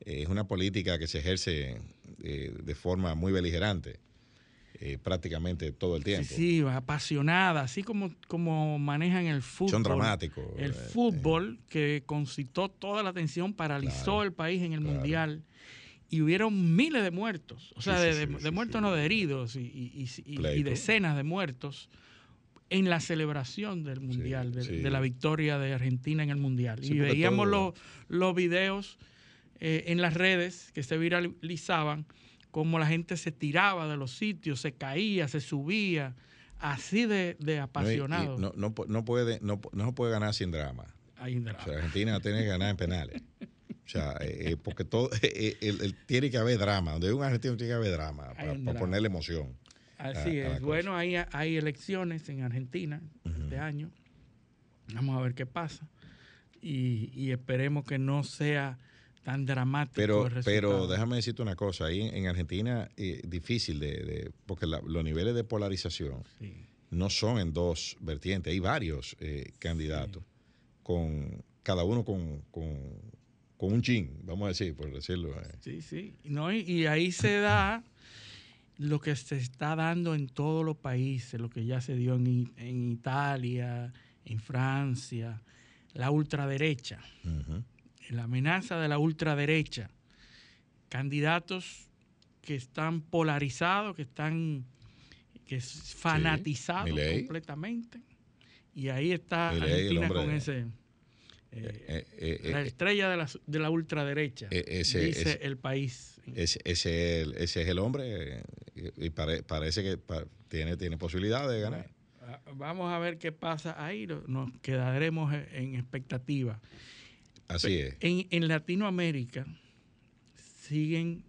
es una política que se ejerce eh, de forma muy beligerante. Eh, prácticamente todo el tiempo. Sí, apasionada, así como, como manejan el fútbol. Son dramáticos. El fútbol que concitó toda la atención, paralizó el país en el Mundial y hubieron miles de muertos, o sea, de, muertos no de heridos y, decenas de muertos en la celebración del Mundial, de, la victoria de Argentina en el Mundial. y veíamos los, los videos eh, en las redes que se viralizaban, como la gente se tiraba de los sitios, se caía, se subía, así de, apasionado. No, no, no, puede, no, no puede ganar sin drama. Hay drama. Argentina tiene que ganar en penales. O sea, eh, eh, porque todo, tiene que haber drama. Donde hay un argentino tiene que haber drama para, ponerle emoción. Así es. bueno, hay, hay elecciones en Argentina este año. Vamos a ver qué pasa. Y, y esperemos que no sea tan dramático. Pero, pero déjame decirte una cosa, ahí en, Argentina es eh, difícil de, porque los niveles de polarización no son en dos vertientes, hay varios candidatos con cada uno con, con un chin, vamos a decir, por decirlo. Eh. Sí, sí. No, y, ahí se da lo que se está dando en todos los países, lo que ya se dio en, en Italia, en Francia, la ultraderecha, la amenaza de la ultraderecha, candidatos que están polarizados, que están que fanatizados completamente. Y ahí está Argentina con ese eh, eh, eh, la estrella de la, de la ultraderecha, dice el país. Ese, ese, es el hombre y parece que tiene, tiene posibilidad de ganar. Vamos a ver qué pasa ahí, nos quedaremos en expectativa. Así es. En, en Latinoamérica siguen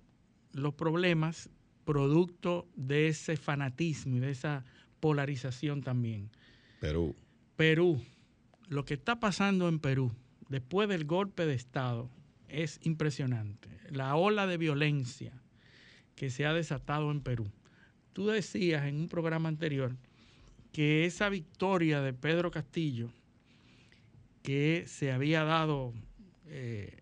los problemas producto de ese fanatismo y de esa polarización también. Perú. Perú lo que está pasando en Perú después del golpe de Estado es impresionante. La ola de violencia que se ha desatado en Perú. Tú decías en un programa anterior que esa victoria de Pedro Castillo, que se había dado eh,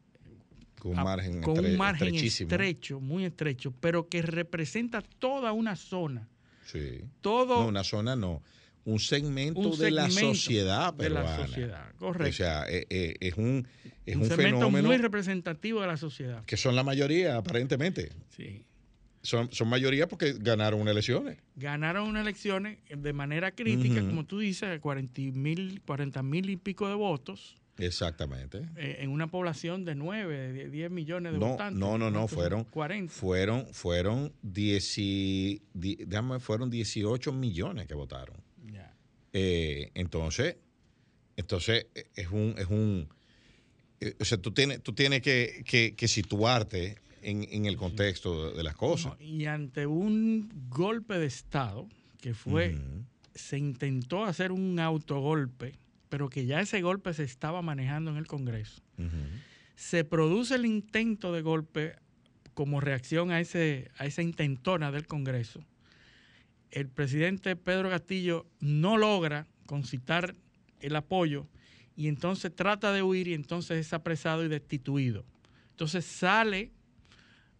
con un margen, estrecho, muy estrecho, pero que representa toda una zona. Sí. Todo, no, una zona no un segmento, de la sociedad peruana. De la sociedad, correcto. O sea, eh, eh, es un, es un, fenómeno muy representativo de la sociedad. Que son la mayoría, aparentemente. Sí. Son, son mayoría porque ganaron unas elecciones. Ganaron unas elecciones de manera crítica, como tú dices, 40 mil 40 y pico de votos. Exactamente. Eh, en una población de 9, de 10 millones de votantes. No, no, no, fueron 40. Fueron, fueron, 10, fueron 18 millones que votaron. Eh, entonces, entonces eh, es un, es un eh, o sea, tú tienes, tú tienes que, situarte en, el contexto de, las cosas. y ante un golpe de Estado que fue, se intentó hacer un autogolpe, pero que ya ese golpe se estaba manejando en el Congreso. Se produce el intento de golpe como reacción a, ese, a esa intentona del Congreso el presidente Pedro Castillo no logra concitar el apoyo y entonces trata de huir y entonces es apresado y destituido. Entonces sale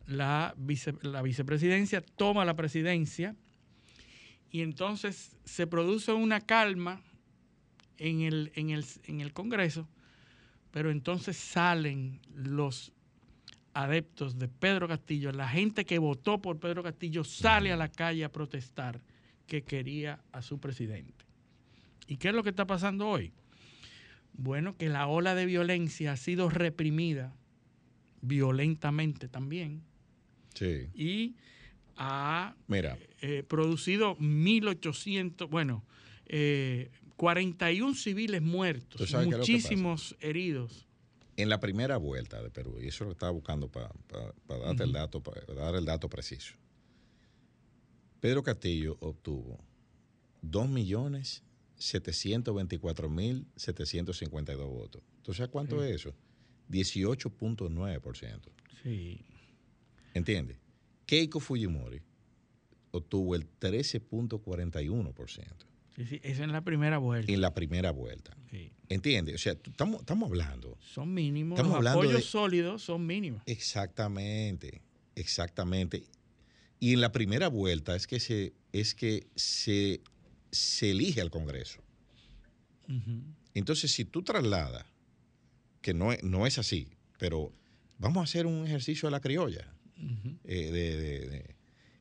la, la vicepresidencia, toma la presidencia y entonces se produce una calma en el, en el, en el Congreso, pero entonces salen los adeptos de Pedro Castillo, la gente que votó por Pedro Castillo sale a la calle a protestar que quería a su presidente. ¿Y qué es lo que está pasando hoy? Bueno, que la ola de violencia ha sido reprimida violentamente también. Sí. Y ha Mira. Eh, producido 1.800, bueno, 41 eh, civiles muertos, muchísimos heridos en la primera vuelta de Perú, y eso lo estaba buscando para darte el dato, para dar el dato preciso. Pedro Castillo obtuvo 2.724.752 votos. ¿Entonces cuánto es eso? 18.9%. Sí. ¿Entiendes? Keiko Fujimori obtuvo el 13.41%. Sí, sí, eso en la primera vuelta. En la primera vuelta. Sí. ¿Entiendes? O sea, estamos, estamos hablando. Son mínimos. Estamos Los hablando apoyos de- sólidos son mínimos. Exactamente, exactamente. Y en la primera vuelta es que se, es que se, se elige al Congreso. Entonces, si tú trasladas, que no es, no es así, pero vamos a hacer un ejercicio a la criolla. Eh, de- de- de-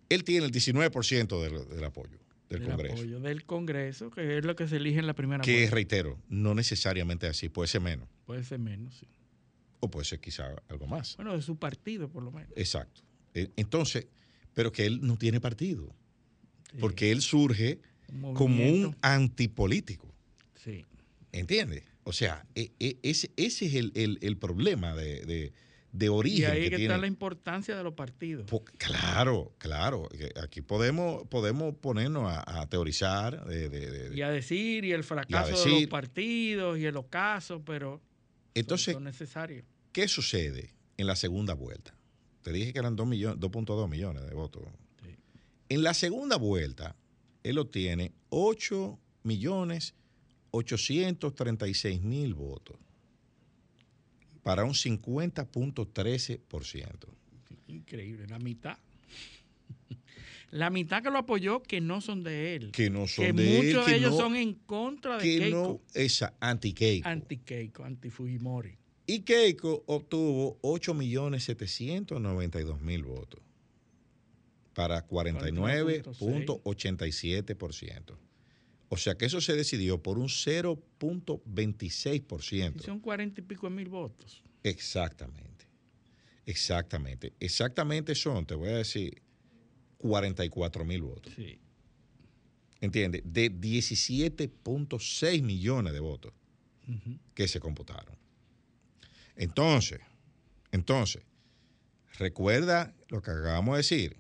él tiene el 19% del, del apoyo del El Congreso. apoyo del Congreso, que es lo que se elige en la primera Que, vuelta. reitero, no necesariamente así, puede ser menos, Puede ser menos, sí. o puede ser quizá algo más. Bueno, de su partido, por lo menos. Exacto. Eh, Entonces, pero que él no tiene partido, Sí. porque él surge Un como un antipolítico. Sí. ¿Entiendes? O sea, e- e- ese, ese es el, el- el problema de, de- de Y origen ahí que, que está la importancia de los partidos. Claro, claro. que Aquí podemos, podemos ponernos a, a teorizar de, de- de- Y a decir, y el fracaso de los partidos, y el ocaso, pero Entonces, son necesarios. ¿qué sucede en la segunda vuelta? Te dije que eran 2 millones, 2.2 millones de votos. Sí. En la segunda vuelta, él obtiene 8 millones 836 mil votos para un 50.13%. Increíble, la mitad. La mitad que lo apoyó que no son de él. Que no son que de él, muchos que de ellos no- son en contra de Que Keiko. no, esa anti-Keiko. Anti-Keiko, anti-Fujimori. Y Keiko obtuvo 8.792.000 votos para 49.87%. O sea que eso se decidió por un Y 0.26%. son cuarenta y pico de mil votos. Exactamente. Exactamente. Exactamente son, te voy a decir, 44 mil votos. Sí. ¿Entiendes? De 17.6 millones de votos que se computaron. Entonces, entonces, recuerda lo que acabamos de decir,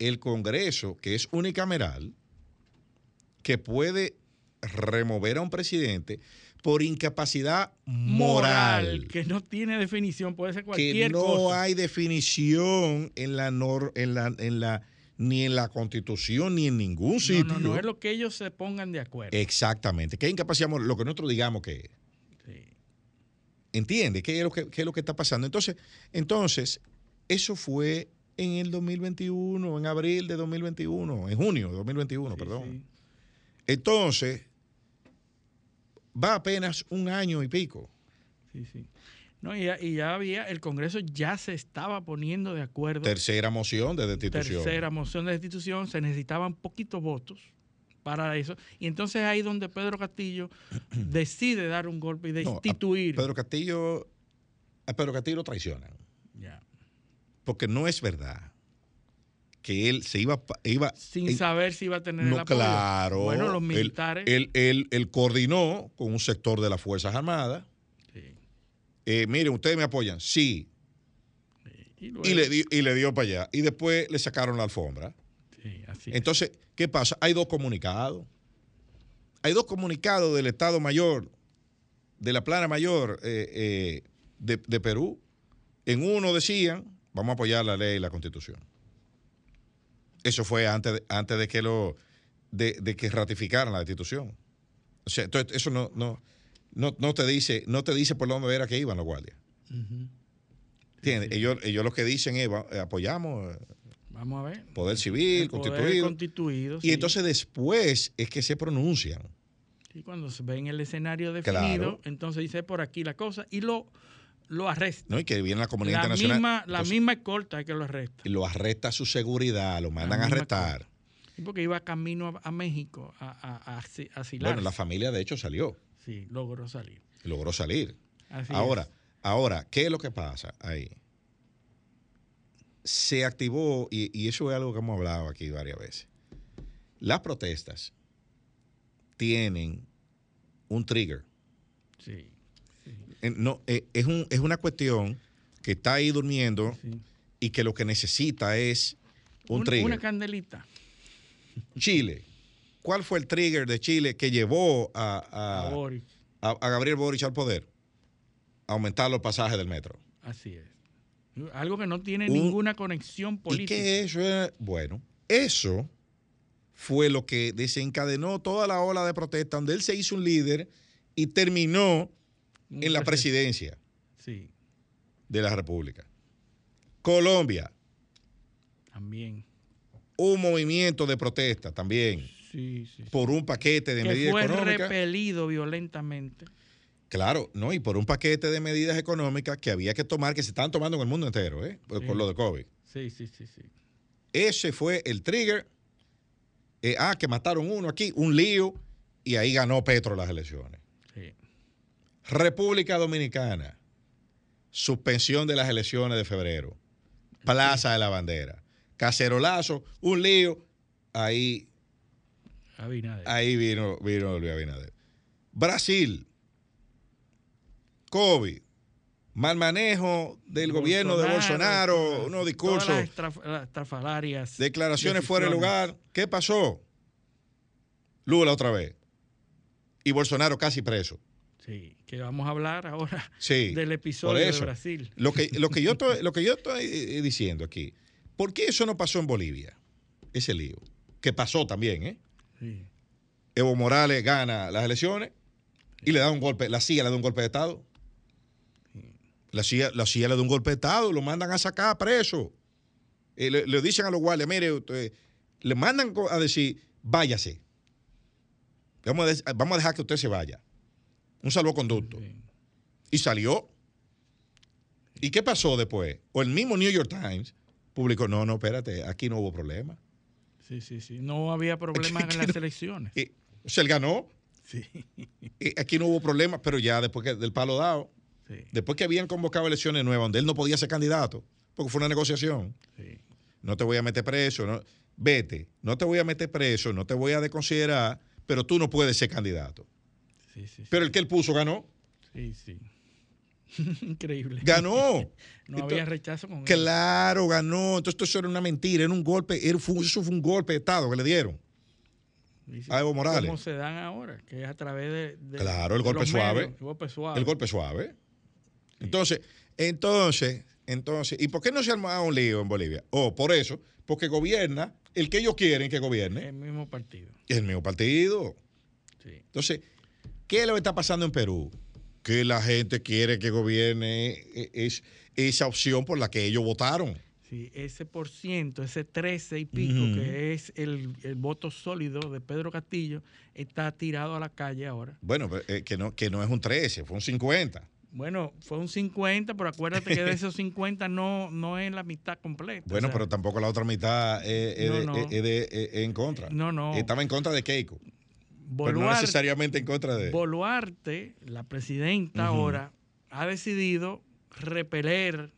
el Congreso, que es unicameral, que puede remover a un presidente por incapacidad moral, que no tiene definición, puede ser que cualquier no cosa. hay definición en la, nor- en la, en la ni en la Constitución ni en ningún no, sitio. no, no, es lo que ellos se pongan de acuerdo. Exactamente. ¿Qué incapacidad moral? Lo que nosotros digamos que es. Sí. ¿Entiendes? ¿Qué es lo que, qué es lo que está pasando? Entonces, entonces, eso fue en el 2021, en abril de 2021, en junio de 2021, Sí, perdón. sí. Entonces, va apenas un año y pico. Sí, sí. No, y, ya, y ya había, el Congreso ya se estaba poniendo de acuerdo. Tercera moción de destitución. Tercera moción de destitución, se necesitaban poquitos votos para eso. Y entonces ahí donde Pedro Castillo decide dar un golpe y No, a destituir. Pedro Castillo, a Pedro Castillo lo traicionan. Ya. Porque no es verdad que él se iba, iba Sin él- saber si iba a tener el No, apoyo. claro. Bueno, los militares. Él, él- él coordinó con un sector de las Fuerzas Armadas. Sí. Eh, miren, ustedes me apoyan. Sí. Y, luego- Y le, di- y le dio para allá. Y después le sacaron la alfombra. Sí, así es. Entonces, ¿qué pasa? Hay dos comunicados. Hay dos comunicados del Estado Mayor, de la Plana Mayor eh, eh, de, de Perú. En uno decían, vamos a apoyar la ley y la constitución. Eso fue antes de, antes de que lo de, de que ratificaran la destitución. O sea, entonces eso no, no, no, no te dice, no te dice por dónde era que iban los guardias. ¿Entiendes? Ellos, ellos lo que dicen es eh, apoyamos eh, Vamos a ver. poder civil, El poder constituido. constituido, Y sí. entonces después es que se pronuncian. Y cuando se ve en el escenario definido, Claro. entonces dice por aquí la cosa y lo, lo arresta. ¿no? Y que viene la comunidad La internacional. misma, la entonces, misma escolta que lo arresta. Lo arresta su seguridad, lo mandan a arrestar. Sí, porque iba camino a, a México a, a, a. Bueno, la familia de hecho salió, Sí, logró salir. logró salir. Así ahora, es. ahora, ¿qué es lo que pasa ahí? Se activó, y, y eso es algo que hemos hablado aquí varias veces. Las protestas tienen un trigger. Sí, No, eh, es, un- es una cuestión que está ahí durmiendo sí. y que lo que necesita es un Una- trigger. Una candelita. Chile. ¿Cuál fue el trigger de Chile que llevó a, A a, Gabriel Boric al poder? Aumentar los pasajes del metro. Así es. Algo que no tiene Un- ninguna conexión ¿Y política. qué eso es? Bueno, eso fue lo que desencadenó toda la ola de protesta, donde él se hizo un líder y terminó en la presidencia sí. de la República. Colombia. También. Un movimiento de protesta también. Sí, sí, por un paquete de que medidas fue económicas. repelido violentamente. Claro, no, y por un paquete de medidas económicas que había que tomar, que se están tomando en el mundo entero, ¿eh? por lo de COVID. Sí, sí, sí, sí. Ese fue el trigger. Eh, ah, que mataron uno aquí, un lío, y ahí ganó Petro las elecciones. República Dominicana, suspensión de las elecciones de febrero, Plaza de la Bandera, cacerolazo, un lío, ahí, Abinader. ahí vino, vino Luis Abinader. Brasil, COVID, mal manejo del gobierno de Bolsonaro, unos discursos. Las las. Declaraciones fuera de lugar. ¿Qué pasó? Lula otra vez. Y Bolsonaro casi preso. Sí, que vamos a hablar ahora Sí. del episodio de. Brasil. Lo que, lo que yo estoy, lo que yo estoy eh, diciendo aquí, ¿por qué eso no pasó en Bolivia? Ese lío. Que pasó también, ¿eh? Sí. Evo Morales gana las elecciones y le da un golpe, la CIA le da un golpe de Estado. La CIA, la CIA le da un golpe de Estado, lo mandan a sacar preso. Eh, le, le dicen a los guardias, mire, usted- le mandan a decir, váyase. Vamos a, de- vamos a dejar que usted se vaya. Un salvoconducto. Y salió. ¿Y qué pasó después? O el mismo New York Times publicó, no, no, espérate, aquí no hubo problema. Sí, sí, sí. No había problemas en las elecciones. Y, o sea, él ganó. Sí. Y aquí no hubo problema, pero ya después que, del palo dado, Sí. después que habían convocado elecciones nuevas donde él no podía ser candidato, porque fue una negociación. Sí. No te voy a meter preso, no, vete, no te voy a meter preso, no te voy a desconsiderar, pero tú no puedes ser candidato. Sí, sí, Pero el que él puso ganó. sí, sí. Increíble. Ganó. No Entonces, había rechazo con él. Claro, ganó. Entonces eso era una mentira, era un golpe, era- fue- eso fue un golpe de Estado que le dieron. A Evo Morales. Como se dan ahora, que es a través de. de- Claro, el de golpe suave. medios, el golpe suave. El golpe suave. Entonces, entonces, entonces, ¿y por qué no se arma un lío en Bolivia? Oh, por eso, porque gobierna el que ellos quieren que gobierne. El mismo partido. El mismo partido. Sí. Entonces, ¿qué es lo que está pasando en Perú? Que la gente quiere que gobierne eh, es esa opción por la que ellos votaron. Sí, ese por ciento, ese 13 y pico, que es el, el voto sólido de Pedro Castillo, está tirado a la calle ahora. Bueno, pero, eh, que, no, que no es un 13, fue un 50. Bueno, fue un 50, pero acuérdate que de esos 50 no, no es la mitad completa. Bueno, o sea, pero tampoco la otra mitad es, es No, de- no. es de- es- es en contra. No, no. Estaba en contra de Keiko. Pero no necesariamente en contra de. Boluarte, la presidenta ahora, ha decidido repeler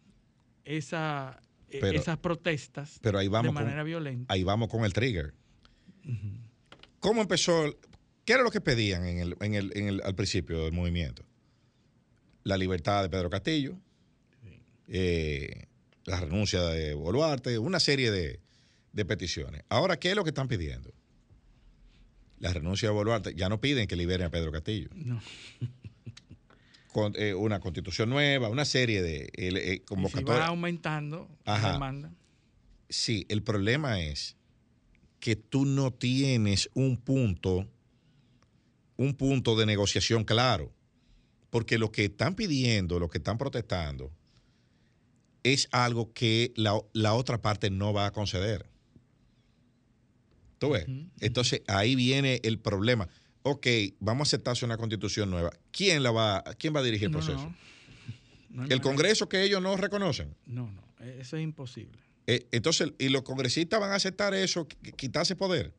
esa, eh, Pero- esas protestas Pero ahí vamos de manera con, violenta. ahí vamos con el trigger. ¿Cómo empezó? ¿Qué era lo que pedían en el, en el- en el- al principio del movimiento? La libertad de Pedro Castillo, eh, la renuncia de Boluarte, una serie de, de peticiones. Ahora, ¿qué es lo que están pidiendo? La renuncia de Boluarte. Ya no piden que liberen a Pedro Castillo. No. Con, eh, una constitución nueva, una serie de eh, eh, si convocatorias. va aumentando Ajá. la demanda. Sí, el problema es que tú no tienes un punto, un punto de negociación claro. Porque lo que están pidiendo, lo que están protestando, es algo que la, la otra parte no va a conceder. ¿Tú ves? Entonces ahí viene el problema. Ok, vamos a aceptarse una constitución nueva. ¿Quién la va, quién va a dirigir el No, proceso? no. No hay El. Congreso que ellos no reconocen. No, no, eso es imposible. Eh, entonces, ¿y los congresistas van a aceptar eso, qu- quitarse poder?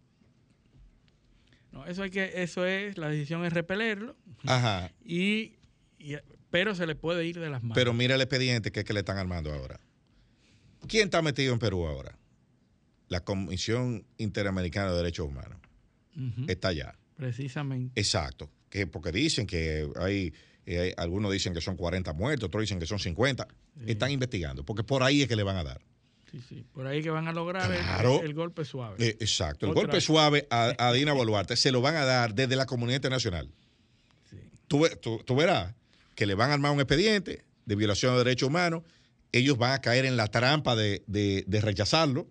No, eso hay que, eso es, la decisión es repelerlo, Ajá. y, y- pero se le puede ir de las manos. Pero mira el expediente que es que le están armando ahora. ¿Quién está metido en Perú ahora? La Comisión Interamericana de Derechos Humanos. Está allá. Precisamente. Exacto. Que porque dicen que hay, eh, algunos dicen que son 40 muertos, otros dicen que son 50. Están investigando, porque por ahí es que le van a dar. Sí, sí. Por ahí que van a lograr el- Claro. el, el golpe suave. Eh, exacto. El Otra- golpe suave a, a Dina Boluarte se lo van a dar desde la comunidad internacional. Tú, ve- tú- tú verás que le van a armar un expediente de violación de derechos humanos. Ellos van a caer en la trampa de, de- de rechazarlo.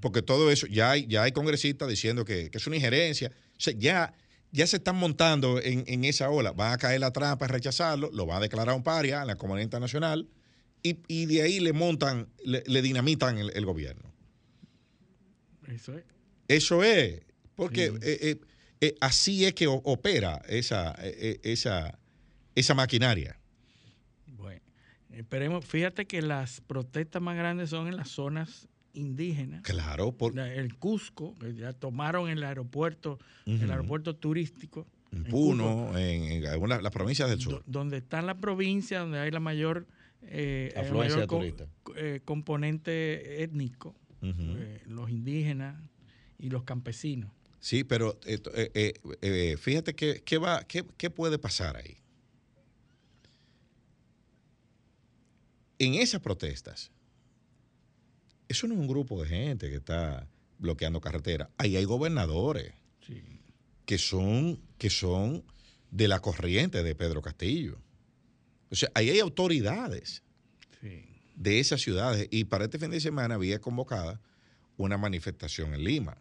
Porque todo eso, ya hay, ya hay congresistas diciendo que, que es una injerencia. O sea, ya, ya se están montando en, en esa ola. Van a caer la trampa, rechazarlo, lo van a declarar un paria en la comunidad internacional y, y de ahí le montan, le, le dinamitan el, el gobierno. Eso es. Eso es. Porque eh, eh, eh, así es que opera esa, esa, esa maquinaria. Bueno, esperemos. Fíjate que las protestas más grandes son en las zonas indígenas. Claro, por, El Cusco, que ya tomaron el aeropuerto, el aeropuerto turístico. en en Puno, en, en algunas las provincias del do- sur. donde está la provincia, donde hay la mayor, eh, Afluencia mayor co- eh, componente étnico, eh, los indígenas y los campesinos. Sí, pero eh, eh, eh, eh, fíjate que, que va, qué, qué puede pasar ahí. En esas protestas, eso no es un grupo de gente que está bloqueando carreteras. Ahí hay gobernadores que son, que son de la corriente de Pedro Castillo. O sea, ahí hay autoridades de esas ciudades. Y para este fin de semana había convocada una manifestación en Lima.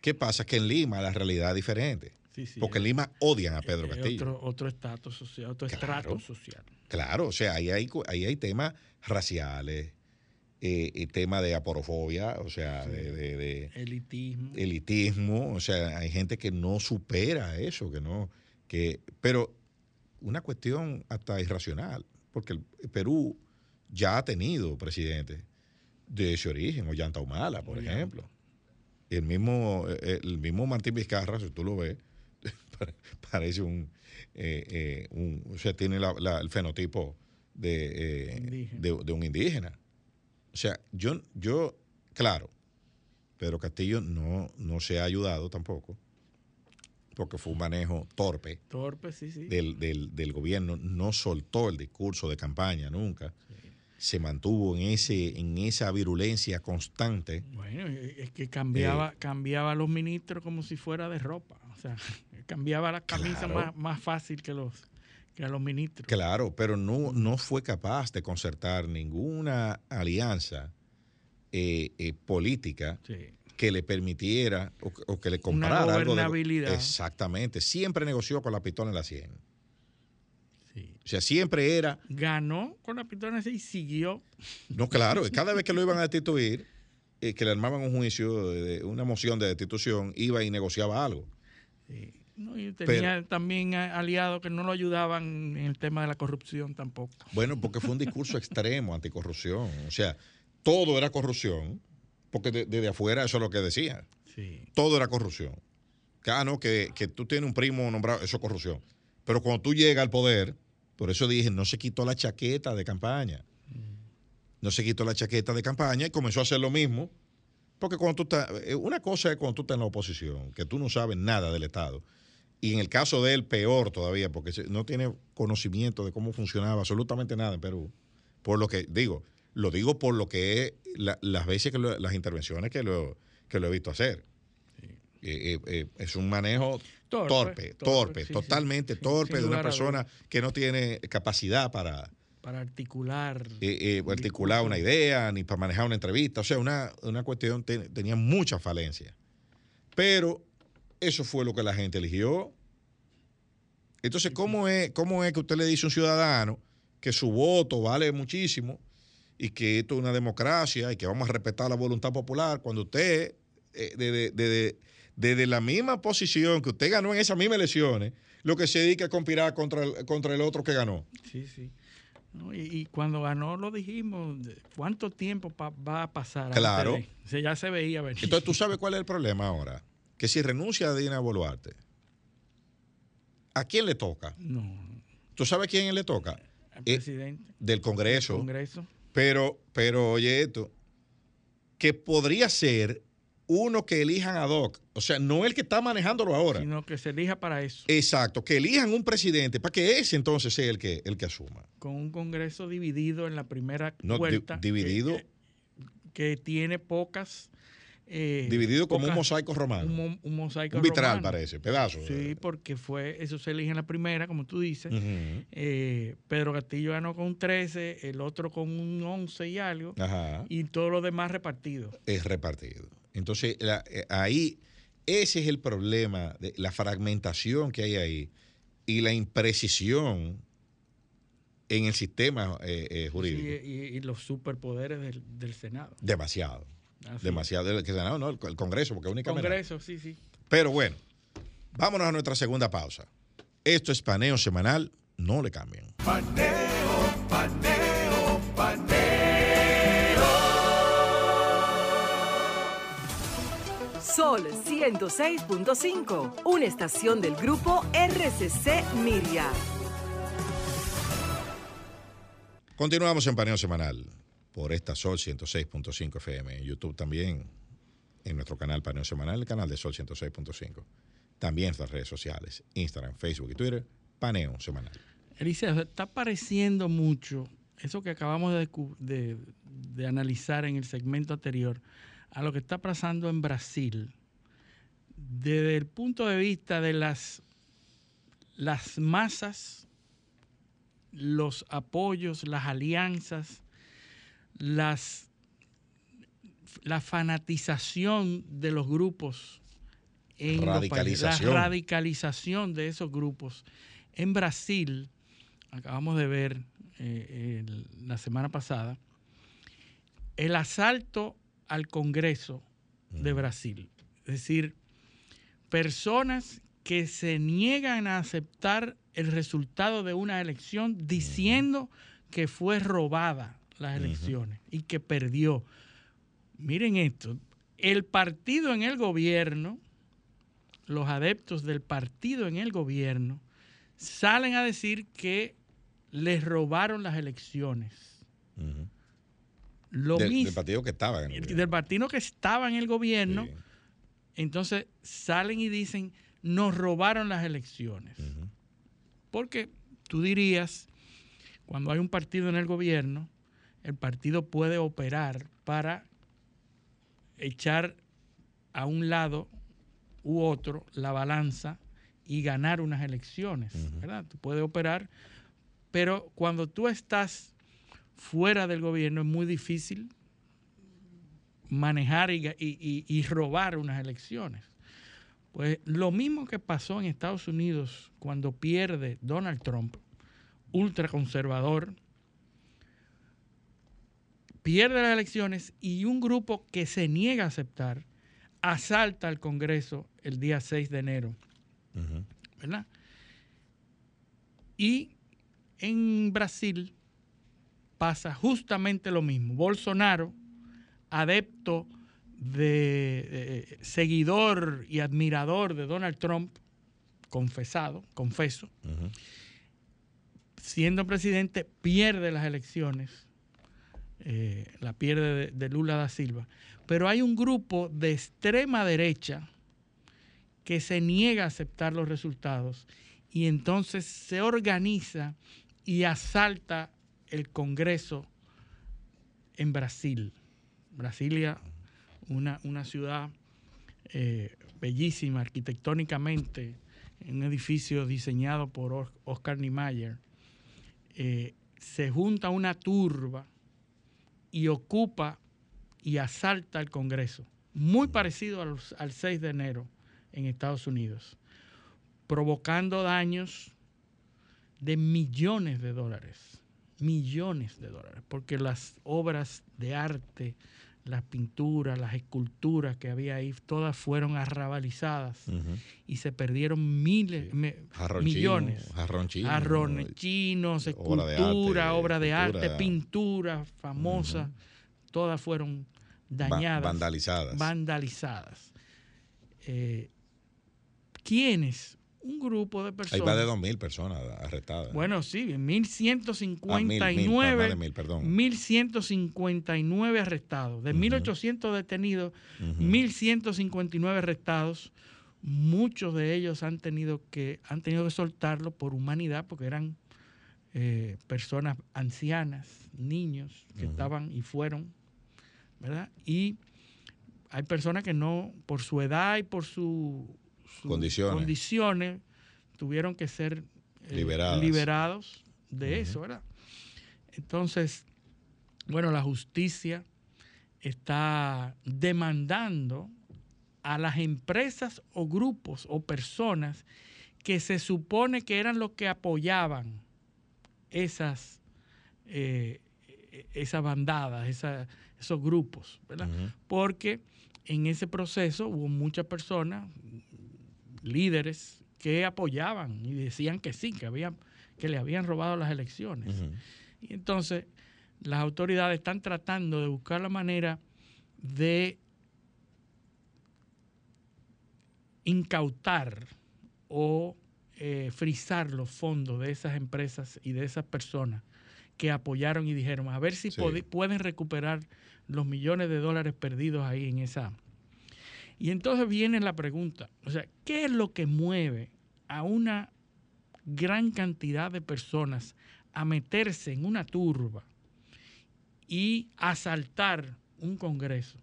¿Qué pasa? Que en Lima la realidad es diferente. Sí, sí, porque en Lima odian a Pedro Castillo. Otro, otro estatus social, otro estrato social. Claro, o sea, ahí hay, ahí hay temas raciales, eh, y temas de aporofobia, o sea, de, de- de Elitismo. elitismo, o sea, hay gente que no supera eso, que no, que, pero una cuestión hasta irracional, porque el Perú ya ha tenido presidentes de ese origen, Ollanta Humala, por ejemplo. El mismo, eh, el mismo Martín Vizcarra, si tú lo ves, pare- parece un, eh, eh, un- o sea, tiene la- la- el fenotipo de, eh, de, de un indígena. O sea, yo, yo, claro, Pedro Castillo no, no se ha ayudado tampoco, porque fue un manejo torpe Torpe, sí, sí. del, del, del gobierno, no soltó el discurso de campaña nunca, se mantuvo en, ese, en esa virulencia constante. Bueno, es que cambiaba, Eh. cambiaba a los ministros como si fuera de ropa. O sea, cambiaba la camisa Claro. más, más fácil que los a los ministros. Claro, pero no, no fue capaz de concertar ninguna alianza eh, eh, política que le permitiera o, que- o que le comprara algo de- gobernabilidad. Exactamente. Siempre negoció con la pistola en la sien. O sea, siempre era. Ganó con la pistola y siguió. No, claro, cada vez que lo iban a destituir, eh, que le armaban un juicio, una moción de destitución, iba y negociaba algo. ¿No? Y tenía también aliados que no lo ayudaban en el tema de la corrupción tampoco. Bueno, porque fue un discurso extremo anticorrupción. O sea, todo era corrupción, porque de- desde afuera eso es lo que decía. Sí. Todo era corrupción. Que, ah, no, que, que tú tienes un primo nombrado, eso es corrupción. Pero cuando tú llegas al poder, por eso dije, no se quitó la chaqueta de campaña. No se quitó la chaqueta de campaña y comenzó a hacer lo mismo. Porque cuando tú estás, eh, una cosa es cuando tú estás en la oposición, que tú no sabes nada del Estado. Y en el caso de él, peor todavía, porque no tiene conocimiento de cómo funcionaba absolutamente nada en Perú. Por lo que digo, lo digo por lo que es la- las veces que lo- las intervenciones que lo, que lo he visto hacer. Eh, eh, eh, es un manejo Torpe, torpe, torpe, torpe, sí, sí. totalmente torpe de una persona que no tiene capacidad para Para articular. articular una idea ni para manejar una entrevista. O sea, una, una cuestión te- tenía mucha falencia. Pero eso fue lo que la gente eligió. Entonces, ¿cómo es, ¿cómo es que usted le dice a un ciudadano que su voto vale muchísimo y que esto es una democracia y que vamos a respetar la voluntad popular cuando usted, eh, desde, desde- desde la misma posición que usted ganó en esas mismas elecciones, lo que se dedica a conspirar contra el, contra el otro que ganó? Sí, sí. No, y, y cuando ganó lo dijimos, de- ¿cuánto tiempo pa- va a pasar? antes Claro. de- o sea, ya se veía venir. Entonces, ¿tú sabes cuál es el problema ahora? Que si renuncia a Dina Boluarte, ¿a quién le toca? No, ¿Tú sabes a quién le toca? al Eh, presidente. del Congreso. Congreso. Pero, pero oye esto, que podría ser uno que elijan ad hoc. O sea, no el que está manejándolo ahora. Sino que se elija para eso. Exacto, que elijan un presidente para que ese entonces sea el que, el que asuma. Con un Congreso dividido en la primera No, vuelta. dividido. Que, que tiene pocas eh, Dividido como un mosaico romano. Un, mo- un mosaico Un vitral romano. parece, pedazo. Sí, porque fue, eso se elige en la primera, como tú dices. Eh, Pedro Castillo ganó con un 13, el otro con un 11 y algo, Ajá. y todos los demás repartidos. Es repartido. Entonces, la- eh, ahí, ese es el problema, de la fragmentación que hay ahí y la imprecisión en el sistema Sí, jurídico. y, y los superpoderes del, del Senado. Demasiado. Así Demasiado. El, que Senado, no, el, el Congreso, porque es única Congreso, sí, sí. Pero bueno, vámonos a nuestra segunda pausa. Esto es paneo semanal, no le cambien. Paneo, paneo, paneo. Sol 106.5, una estación del grupo RCC Miria. Continuamos en paneo semanal por esta Sol 106.5 FM. En YouTube también, en nuestro canal Paneo Semanal, el canal de Sol 106.5. También en las redes sociales, Instagram, Facebook y Twitter, Paneo Semanal. Eliseo, está pareciendo mucho eso que acabamos de, de- de analizar en el segmento anterior a lo que está pasando en Brasil desde el punto de vista de las, las masas, los apoyos, las alianzas, las, la fanatización de los grupos en los países, la radicalización de esos grupos. En Brasil, acabamos de ver eh, el- la semana pasada, el asalto al Congreso de Brasil. Es decir, personas que se niegan a aceptar el resultado de una elección diciendo que fue robada las elecciones y que perdió. Miren esto, el partido en el gobierno, los adeptos del partido en el gobierno, salen a decir que les robaron las elecciones. Lo del, mismo del partido que estaba en el gobierno. del partido que estaba en el gobierno, entonces salen y dicen, nos robaron las elecciones. Porque tú dirías, cuando hay un partido en el gobierno, el partido puede operar para echar a un lado u otro la balanza y ganar unas elecciones, ¿verdad? Tú puedes operar, pero cuando tú estás fuera del gobierno es muy difícil manejar y, ga- y- y- y robar unas elecciones. Pues lo mismo que pasó en Estados Unidos cuando pierde Donald Trump, ultraconservador, pierde las elecciones y un grupo que se niega a aceptar asalta al Congreso el día 6 de enero. ¿Verdad? Y en Brasil pasa justamente lo mismo. Bolsonaro, adepto de eh, seguidor y admirador de Donald Trump, confesado, confeso, siendo presidente, pierde las elecciones, eh, la pierde de, Lula da Silva. Pero hay un grupo de extrema derecha que se niega a aceptar los resultados y entonces se organiza y asalta el Congreso en Brasil. Brasilia, una, una ciudad eh, bellísima arquitectónicamente, en un edificio diseñado por Os- Oscar Niemeyer. Eh, se junta una turba y ocupa y asalta el Congreso, muy parecido al, al 6 de enero en Estados Unidos, provocando daños de millones de dólares, millones de dólares, porque las obras de arte, las pinturas, las esculturas que había ahí, todas fueron arrabalizadas y se perdieron miles, me- Jarrón chino, millones. jarrón chino, Jarrones chinos, obra de escultura, arte, obra de arte, escultura. pintura famosa, todas fueron Va- dañadas. vandalizadas. Vandalizadas. Eh, ¿Quiénes? Un grupo de Hay personas. más de 2.000 personas arrestadas. Bueno, sí, en Ah, mil, mil, 1159, más de mil, perdón. 1159 arrestados, de 1800 detenidos, 1159 arrestados. Muchos de ellos han tenido que han tenido que soltarlo por humanidad porque eran eh, personas ancianas, niños que estaban y fueron, ¿verdad? Y hay personas que no, por su edad y por su, Condiciones. condiciones, tuvieron que ser eh, liberados de eso, ¿verdad? Entonces, bueno, la justicia está demandando a las empresas o grupos o personas que se supone que eran los que apoyaban esas, eh, esas bandadas, esa- esos grupos, ¿verdad? Porque en ese proceso hubo muchas personas, líderes, que apoyaban y decían que sí, que, habían, que le habían robado las elecciones. Y entonces las autoridades están tratando de buscar la manera de incautar o eh, frisar los fondos de esas empresas y de esas personas que apoyaron y dijeron, a ver si Sí. pueden recuperar los millones de dólares perdidos ahí en esa. Y entonces viene la pregunta, o sea, ¿qué es lo que mueve a una gran cantidad de personas a meterse en una turba y asaltar un Congreso?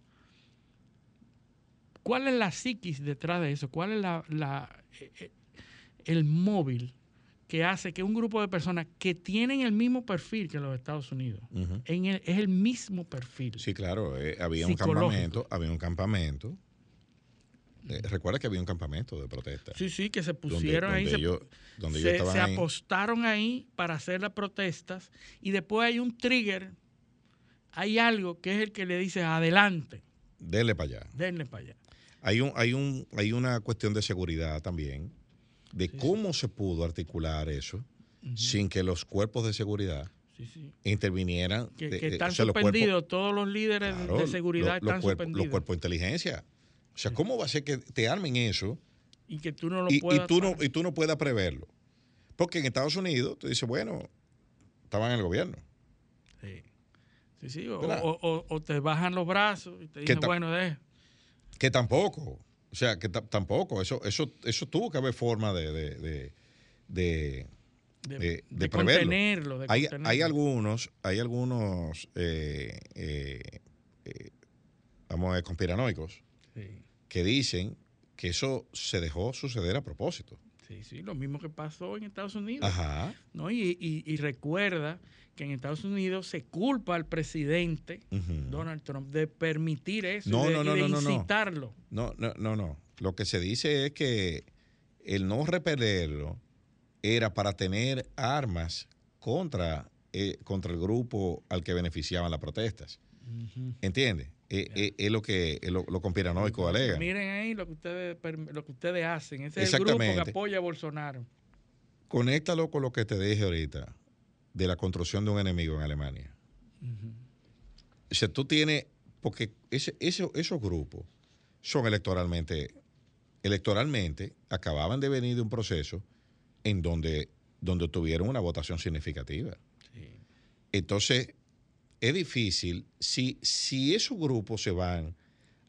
¿Cuál es la psiquis detrás de eso? ¿Cuál es la, la- eh, eh, el móvil que hace que un grupo de personas que tienen el mismo perfil que los Estados Unidos, en el- es el mismo perfil? Sí, claro, eh, había un campamento, había un campamento. Eh, recuerda que había un campamento de protesta. Sí, sí, que se Donde- pusieron ahí, donde se, ellos- donde se- estaban se ahí. apostaron ahí para hacer las protestas y después hay un trigger, hay algo que es el que le dice adelante, Dele para allá. denle para allá. Hay un, hay un, hay una cuestión de seguridad también, de cómo se pudo articular eso sin que los cuerpos de seguridad Sí, sí. intervinieran. Que, de- están o sea, los cuerpos- suspendidos, todos los líderes claro, de seguridad los- los están cuerpos- suspendidos. Los cuerpos de inteligencia. O sea, ¿cómo va a ser que te armen eso y que tú no lo y, y puedas tú no, y tú no puedas preverlo? Porque en Estados Unidos, tú dices, bueno, estaban en el gobierno. Sí, sí, sí, o, ¿Verdad? o- o- o te bajan los brazos y te dicen, bueno, de, Que tampoco. O sea, que ta- tampoco. Eso, eso, eso tuvo que haber forma de, de, de, de, de, de- de de preverlo. contenerlo. de hay, contenerlo. hay algunos, hay algunos, eh, eh, eh, vamos a ver, conspiranoicos que dicen que eso se dejó suceder a propósito. sí, sí, lo mismo que pasó en Estados Unidos. Ajá. ¿no? Y, y- y recuerda que en Estados Unidos se culpa al presidente. Donald Trump de permitir eso No, y de, no, y no, de no, no, no. incitarlo. No, no, no, no. Lo que se dice es que el no repelerlo era para tener armas contra, eh, contra el grupo al que beneficiaban las protestas. ¿Entiendes? Eh, eh, es lo que lo, lo conspiranoico alega. Miren ahí lo que ustedes lo que ustedes hacen. Ese es el grupo que apoya a Bolsonaro. Conéctalo con lo que te dije ahorita de la construcción de un enemigo en Alemania. O sea, tú tienes, porque ese, ese- esos grupos son electoralmente, electoralmente acababan de venir de un proceso en donde, donde tuvieron una votación significativa. Entonces, es difícil, si, si esos grupos se van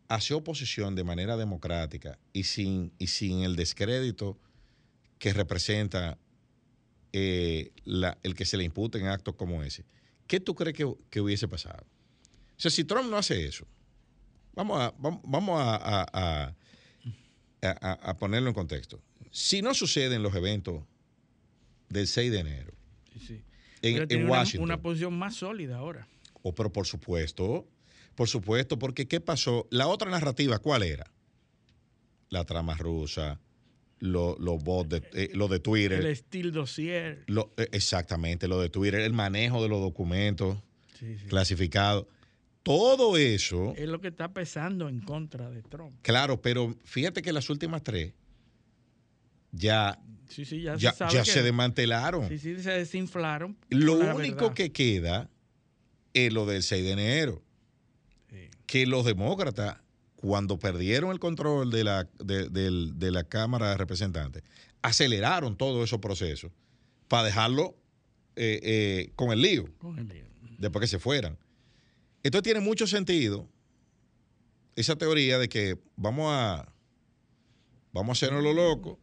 hacia oposición de manera democrática y sin, y sin el descrédito que representa eh, la- el que se le imputen actos como ese, ¿qué tú crees que, que hubiese pasado? O sea, si Trump no hace eso, vamos a, vam- vamos a, a- a- ponerlo en contexto. Si no suceden los eventos del 6 de enero Sí, sí. en, Pero en tiene una- Washington, Una, posición más sólida ahora. O pero por supuesto, por supuesto, porque ¿qué pasó? La otra narrativa, ¿cuál era? La trama rusa, lo- los bots de, eh, lo de Twitter. El Steel Dossier. Lo- eh, exactamente, lo de Twitter, el manejo de los documentos Sí, sí. clasificados. Todo eso, Es lo que está pesando en contra de Trump. claro, pero fíjate que las últimas tres ya, Sí, sí, ya, ya, se ya desmantelaron. Sí, sí, se desinflaron. Lo único verdad. que queda es lo del 6 de enero. Que los demócratas, cuando perdieron el control de la, de, de la Cámara de Representantes, aceleraron todos esos procesos para dejarlo eh, eh, con el lío, Con el lío. después que se fueran. Entonces tiene mucho sentido esa teoría de que vamos a, vamos a hacernos lo loco,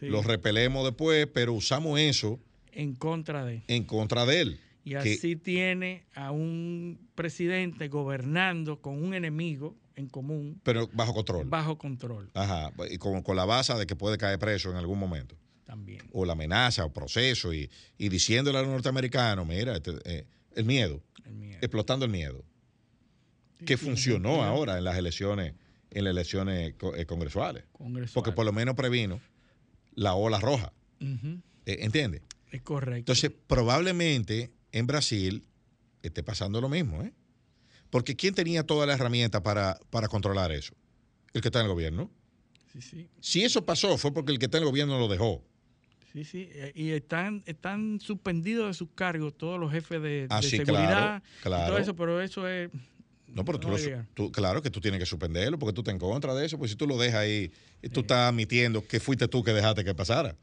Sí. los repelemos después, pero usamos eso En contra de. en contra de él. Y que- así tiene a un presidente gobernando con un enemigo en común. Pero bajo control. Bajo control. Ajá. Y con, con la base de que puede caer preso en algún momento. También. O la amenaza o proceso y, y diciéndole a los norteamericanos, mira, este, eh, el, miedo, el miedo. Explotando el miedo. que funcionó ahora en las elecciones, en las elecciones eh, congresuales. Congresual. Porque por lo menos previno la ola roja. Uh -huh. eh, ¿Entiendes? Es correcto. Entonces, probablemente en Brasil esté pasando lo mismo, ¿eh? Porque ¿quién tenía toda la herramienta para, para controlar eso? El que está en el gobierno. Sí, sí. Si eso pasó, fue porque el que está en el gobierno lo dejó. Sí, sí. Y están, están suspendidos de sus cargos todos los jefes de, ah, de sí, seguridad claro, claro. y todo eso, pero eso es. No, pero tú, lo, tú, claro que tú tienes que suspenderlo porque tú estás en contra de eso, pues si tú lo dejas ahí, tú estás admitiendo que fuiste tú que dejaste que pasara.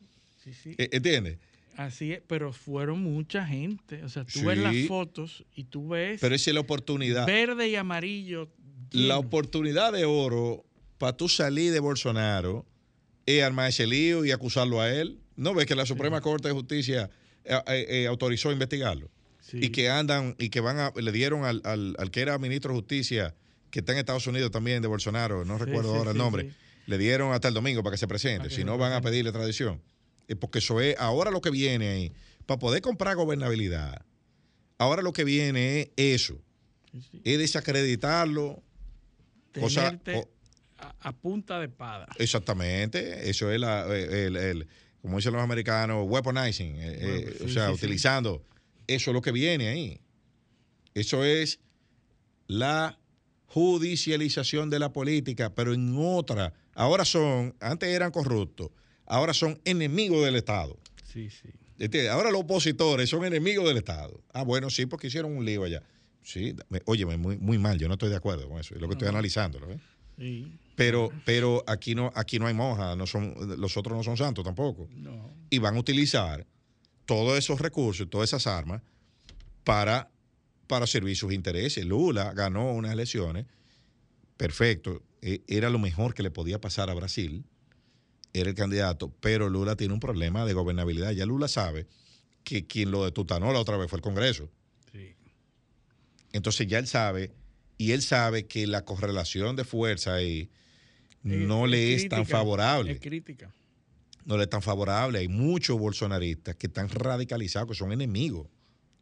Sí, sí. ¿Entiendes? Así es, pero fueron mucha gente. O sea, tú sí, ves las fotos y tú ves. Pero esa es la oportunidad. Verde y amarillo. Lleno. La oportunidad de oro para tú salir de Bolsonaro es armar ese lío y acusarlo a él. ¿No ves que la Suprema sí. Corte de Justicia eh, eh, autorizó investigarlo? Sí. Y que andan y que van a. Le dieron al, al, al, que era ministro de Justicia, que está en Estados Unidos también, de Bolsonaro, no recuerdo ahora el nombre. Le dieron hasta el domingo para que se presente. Si no, van a pedirle tradición porque eso es ahora lo que viene ahí, para poder comprar gobernabilidad. Ahora lo que viene es eso, sí, sí. es desacreditarlo. Cosa, o, a, a, punta de espada. Exactamente, eso es la, el, el, como dicen los americanos, weaponizing, bueno, eh, sí, o sea, utilizando. Eso es lo que viene ahí. Eso es la judicialización de la política, pero en otra. Ahora son, antes eran corruptos ahora son enemigos del Estado. Sí, sí. ¿Entiendes? Ahora los opositores son enemigos del Estado. Ah, bueno, sí, porque hicieron un lío allá. Sí, oye, muy, muy mal, yo no estoy de acuerdo con eso, es lo que no. estoy analizando. ¿eh? Sí. Pero, pero aquí no, aquí no hay monjas, no son, los otros no son santos tampoco. No. Y van a utilizar todos esos recursos, todas esas armas para, para servir sus intereses. Lula ganó unas elecciones, perfecto, era lo mejor que le podía pasar a Brasil era el candidato, pero Lula tiene un problema de gobernabilidad. Ya Lula sabe que quien lo detutanó la otra vez fue el Congreso. Sí. Entonces ya él sabe, y él sabe que la correlación de fuerza ahí no es, le es, tan favorable. Es crítica. No le es tan favorable. Hay muchos bolsonaristas que están radicalizados, que son enemigos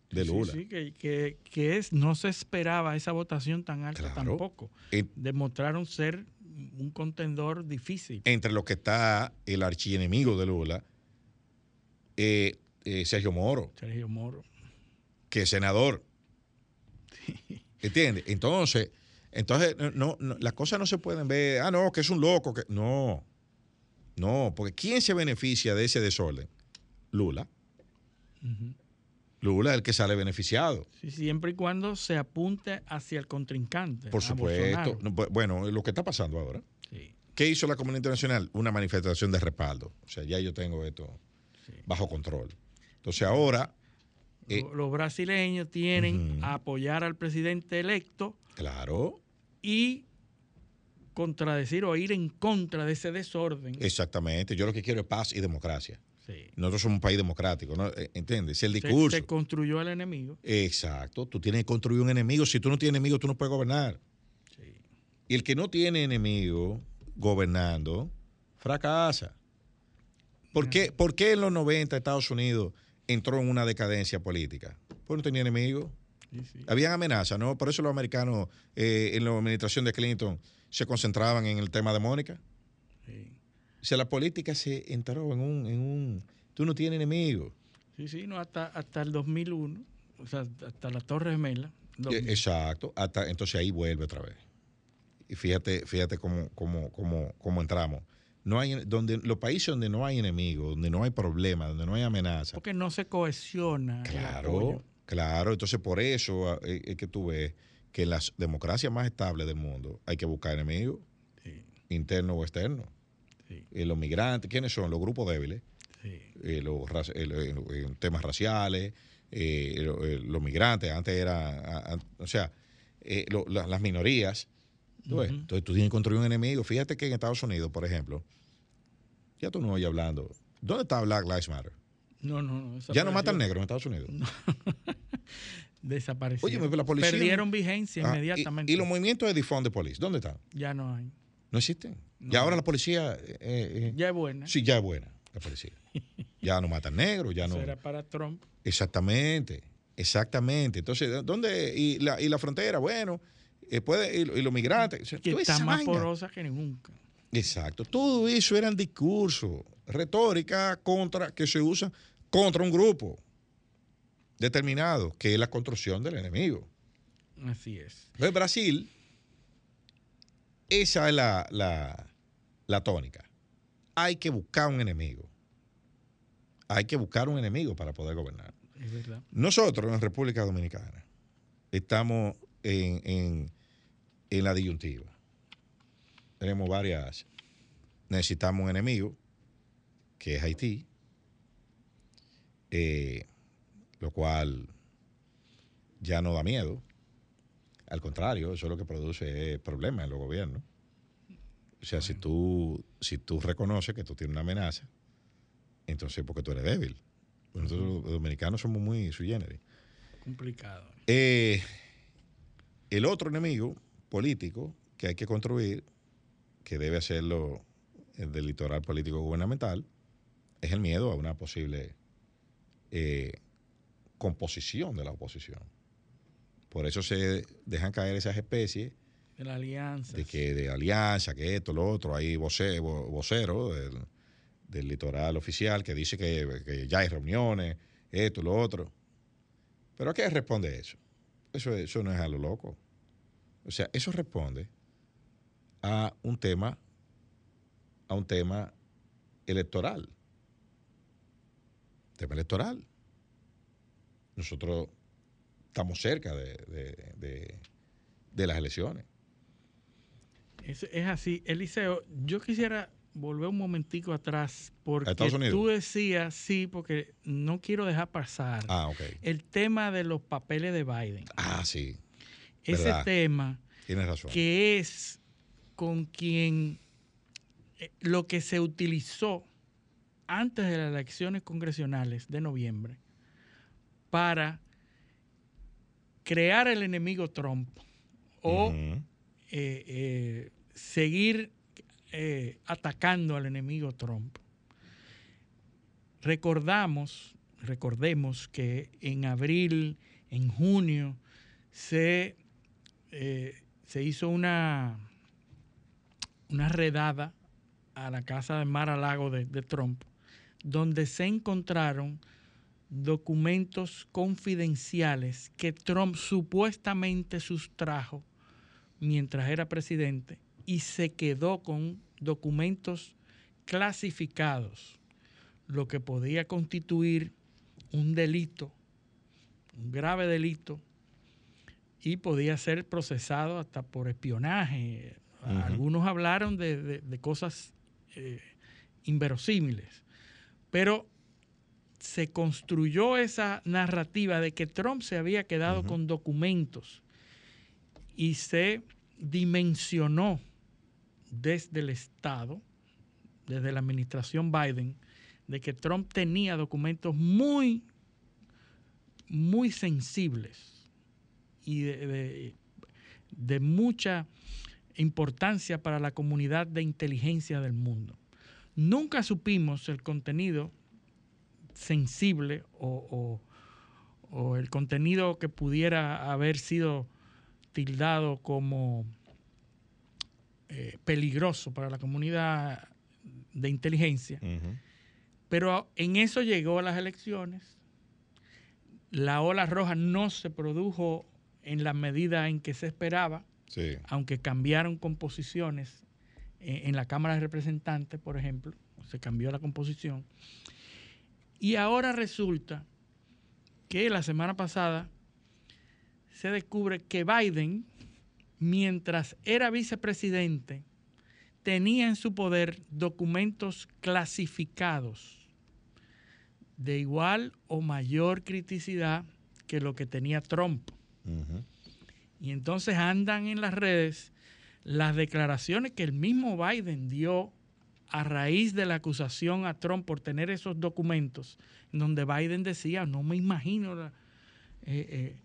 de Lula. Sí, sí que, que, que, es, no se esperaba esa votación tan alta Claro. tampoco. Eh, Demostraron ser un contendor difícil. entre los que está el archienemigo de Lula, eh, eh, Sergio Moro, Sergio Moro. que es senador. ¿Entiendes? Entonces, entonces no, no, las cosas no se pueden ver, ah, no, que es un loco, que no. No, porque ¿quién se beneficia de ese desorden? Lula. Lula es el que sale beneficiado. Sí, siempre y cuando se apunte hacia el contrincante. Por supuesto. No, Bueno, lo que está pasando ahora. Sí. ¿Qué hizo la comunidad internacional? Una manifestación de respaldo. O sea, ya yo tengo esto Sí. bajo control. Entonces ahora, eh, Lo- Los brasileños tienen a apoyar al presidente electo claro, y contradecir o ir en contra de ese desorden. exactamente. Yo lo que quiero es paz y democracia. Sí. Nosotros somos un país democrático, ¿no? Eh, ¿entiendes? El Se- discurso. Se, construyó al enemigo. Exacto. Tú tienes que construir un enemigo. Si tú no tienes enemigo, tú no puedes gobernar. Sí. Y el que no tiene enemigo gobernando, fracasa. ¿Por qué, ¿Por qué en los 90 Estados Unidos entró en una decadencia política? Porque no tenía enemigo. Sí, sí. Habían amenazas, ¿no? Por eso los americanos eh, en la administración de Clinton se concentraban en el tema de Mónica. Sí. O sea, la política se entró en un... En un tú no tienes enemigo. Sí, sí, no, hasta, hasta el 2001, o sea, hasta la Torre Gemela. Eh, Exacto. Hasta, entonces ahí vuelve otra vez. Y fíjate, fíjate cómo, cómo, cómo, cómo entramos. No hay, donde, los países donde no hay enemigos, donde no hay problemas, donde no hay amenaza. Porque no se cohesiona. Claro, claro. Entonces, por eso eh, es que tú ves que en las democracias más estables del mundo hay que buscar enemigos, Sí, internos o externos. Sí, Eh, los migrantes, ¿quiénes son? Los grupos débiles, sí. eh, los, eh, eh, temas raciales, lo- los migrantes, antes era, a- a- o sea, lo- la- las minorías. ¿tú ves? Ujú. Entonces tú tienes que construir un enemigo. Fíjate que en Estados Unidos, por ejemplo, ya tú no oyes hablando. ¿Dónde está Black Lives Matter? No, no, no. Ya no matan negros en Estados Unidos. desaparecieron. Oye, la policía. Perdieron vigencia Ah, inmediatamente. Y, y los movimientos de defund de police, ¿dónde están? Ya no hay. No existen. Y No. ahora la policía. eh, eh, Ya es buena. Sí, ya es buena la policía. ya no matan negros, ya no. Eso era para Trump. Exactamente, exactamente. Entonces, ¿dónde? Y la, y la frontera, bueno, eh, puede, y, y los migrantes. o sea, Que toda está más vaina. porosa que nunca. Exacto. Todo eso eran discursos, retórica contra, que se usa contra un grupo determinado, que es la construcción del enemigo. Así es. Entonces, Brasil, esa es la, la, la tónica. Hay que buscar un enemigo. Hay que buscar un enemigo para poder gobernar. Es verdad. Nosotros en República Dominicana estamos en, en- en la disyuntiva. Tenemos varias. Necesitamos un enemigo, que es Haití, eh, lo cual ya no da miedo. Al contrario, eso es lo que produce problemas en los gobiernos. O sea, si tú, si tú reconoces que tú tienes una amenaza, entonces porque tú eres débil. Nosotros los dominicanos somos muy sui generis. Complicado. Eh, el otro enemigo político que hay que construir, que debe hacerlo el del litoral político gubernamental, es el miedo a una posible eh, composición de la oposición. Por eso se dejan caer esas especies De la alianza. de que de alianza, que esto, lo otro, hay voce- vo- vocero del, del litoral oficial que dice que, que ya hay reuniones, esto, lo otro. ¿Pero a qué responde eso? Eso, eso no es a lo loco. O sea, eso responde a un tema, a un tema electoral. Tema electoral. Nosotros estamos cerca de- de- de las elecciones. Es, es así. Eliseo, yo quisiera volver un momentico atrás porque ¿A Estados Unidos? tú decías, sí, porque no quiero dejar pasar Ah, el tema de los papeles de Biden. Ah, sí. Ese verdad. tema Tienes razón. que es con quien eh, lo que se utilizó antes de las elecciones congresionales de noviembre para crear el enemigo Trump o eh, seguir eh, atacando al enemigo Trump. Recordamos, recordemos que en abril, en junio, se, eh, se hizo una, una redada a la casa de Mar a Lago de, de Trump, donde se encontraron documentos confidenciales que Trump supuestamente sustrajo mientras era presidente y se quedó con documentos clasificados, lo que podía constituir un delito, un grave delito, y podía ser procesado hasta por espionaje. Algunos hablaron de, de- de cosas eh, inverosímiles, pero se construyó esa narrativa de que Trump se había quedado con documentos y se dimensionó desde el Estado, desde la administración Biden, de que Trump tenía documentos muy, muy sensibles y de, mucha importancia para la comunidad de inteligencia del mundo. Nunca supimos el contenido sensible o el contenido que pudiera haber sido tildado como eh, peligroso para la comunidad de inteligencia. Pero en eso llegó a las elecciones. La ola roja no se produjo en la medida en que se esperaba, Sí. aunque cambiaron composiciones en, en la Cámara de Representantes, por ejemplo, se cambió la composición. Y ahora resulta que la semana pasada se descubre que Biden, mientras era vicepresidente, tenía en su poder documentos clasificados de igual o mayor criticidad que lo que tenía Trump. Y entonces andan en las redes las declaraciones que el mismo Biden dio a raíz de la acusación a Trump por tener esos documentos, en donde Biden decía, no me imagino la- eh, eh,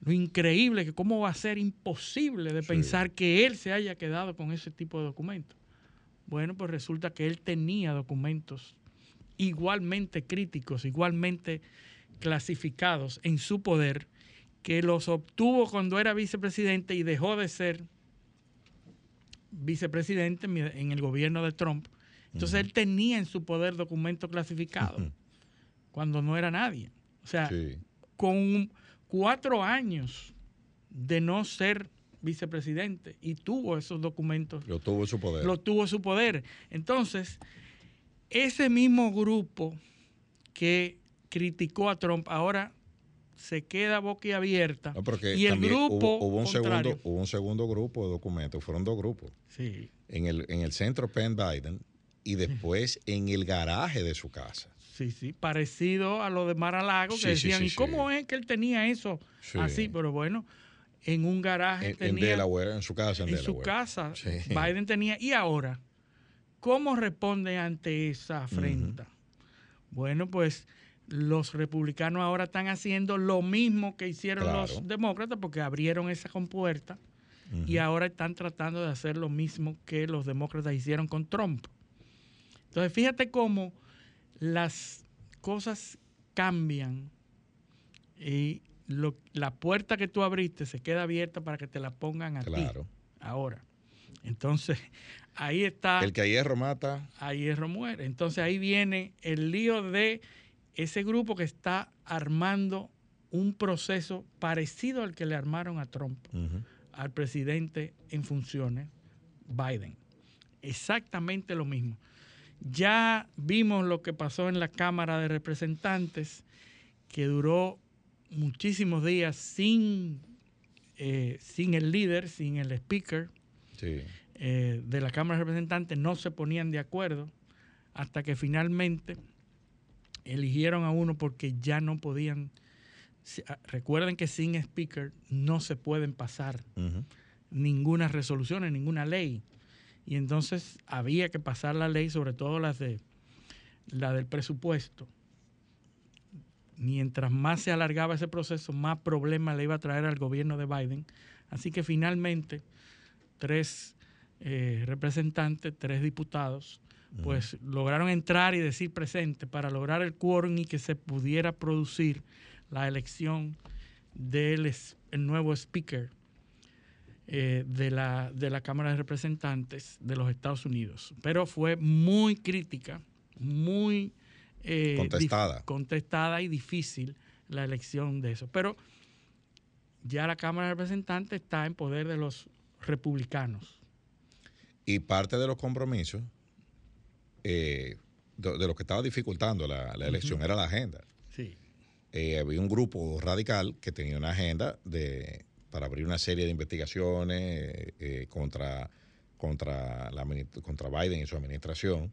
lo increíble que cómo va a ser imposible de pensar que él se haya quedado con ese tipo de documentos. Bueno, pues resulta que él tenía documentos igualmente críticos, igualmente clasificados en su poder, que los obtuvo cuando era vicepresidente y dejó de ser vicepresidente en el gobierno de Trump. Entonces él tenía en su poder documentos clasificados cuando no era nadie. O sea, con cuatro años de no ser vicepresidente y tuvo esos documentos. Lo tuvo su poder. Lo tuvo su poder. Entonces, ese mismo grupo que criticó a Trump ahora se queda boquiabierta. abierta y el grupo hubo, un segundo, hubo un segundo grupo de documentos, fueron dos grupos. Sí. En el, en el centro Penn Biden y después en el garaje de su casa. Sí, sí, parecido a lo de Maralago, que decían, ¿y cómo es que él tenía eso así? Pero bueno, en un garaje en, tenía... En Delaware, en su casa en, en su casa, Biden tenía... Y ahora, ¿cómo responde ante esa afrenta? Bueno, pues los republicanos ahora están haciendo lo mismo que hicieron los demócratas porque abrieron esa compuerta y ahora están tratando de hacer lo mismo que los demócratas hicieron con Trump. Entonces, fíjate cómo las cosas cambian y la puerta que tú abriste se queda abierta para que te la pongan a claro. ti ahora. Entonces, ahí está. El que a hierro mata. A hierro muere. Entonces ahí viene el lío de ese grupo que está armando un proceso parecido al que le armaron a Trump, al presidente en funciones, Biden. Exactamente lo mismo. Ya vimos lo que pasó en la Cámara de Representantes, que duró muchísimos días sin, eh, sin el líder, sin el speaker eh, de la Cámara de Representantes, no se ponían de acuerdo hasta que finalmente eligieron a uno porque ya no podían. Ah, recuerden que sin speaker no se pueden pasar ninguna resolución, ninguna ley y entonces había que pasar la ley, sobre todo las de la del presupuesto. Mientras más se alargaba ese proceso, más problemas le iba a traer al gobierno de Biden. Así que finalmente, tres eh, representantes, tres diputados, pues lograron entrar y decir presente para lograr el quórum y que se pudiera producir la elección del el nuevo speaker eh, de, la, de la Cámara de Representantes de los Estados Unidos. Pero fue muy crítica, muy eh, contestada. contestada y difícil la elección de eso. Pero ya la Cámara de Representantes está en poder de los republicanos. Y parte de los compromisos eh, de, lo que estaba dificultando la, elección era la agenda. Sí. había un grupo radical que tenía una agenda de para abrir una serie de investigaciones eh, eh, contra, contra, la, contra Biden y su administración.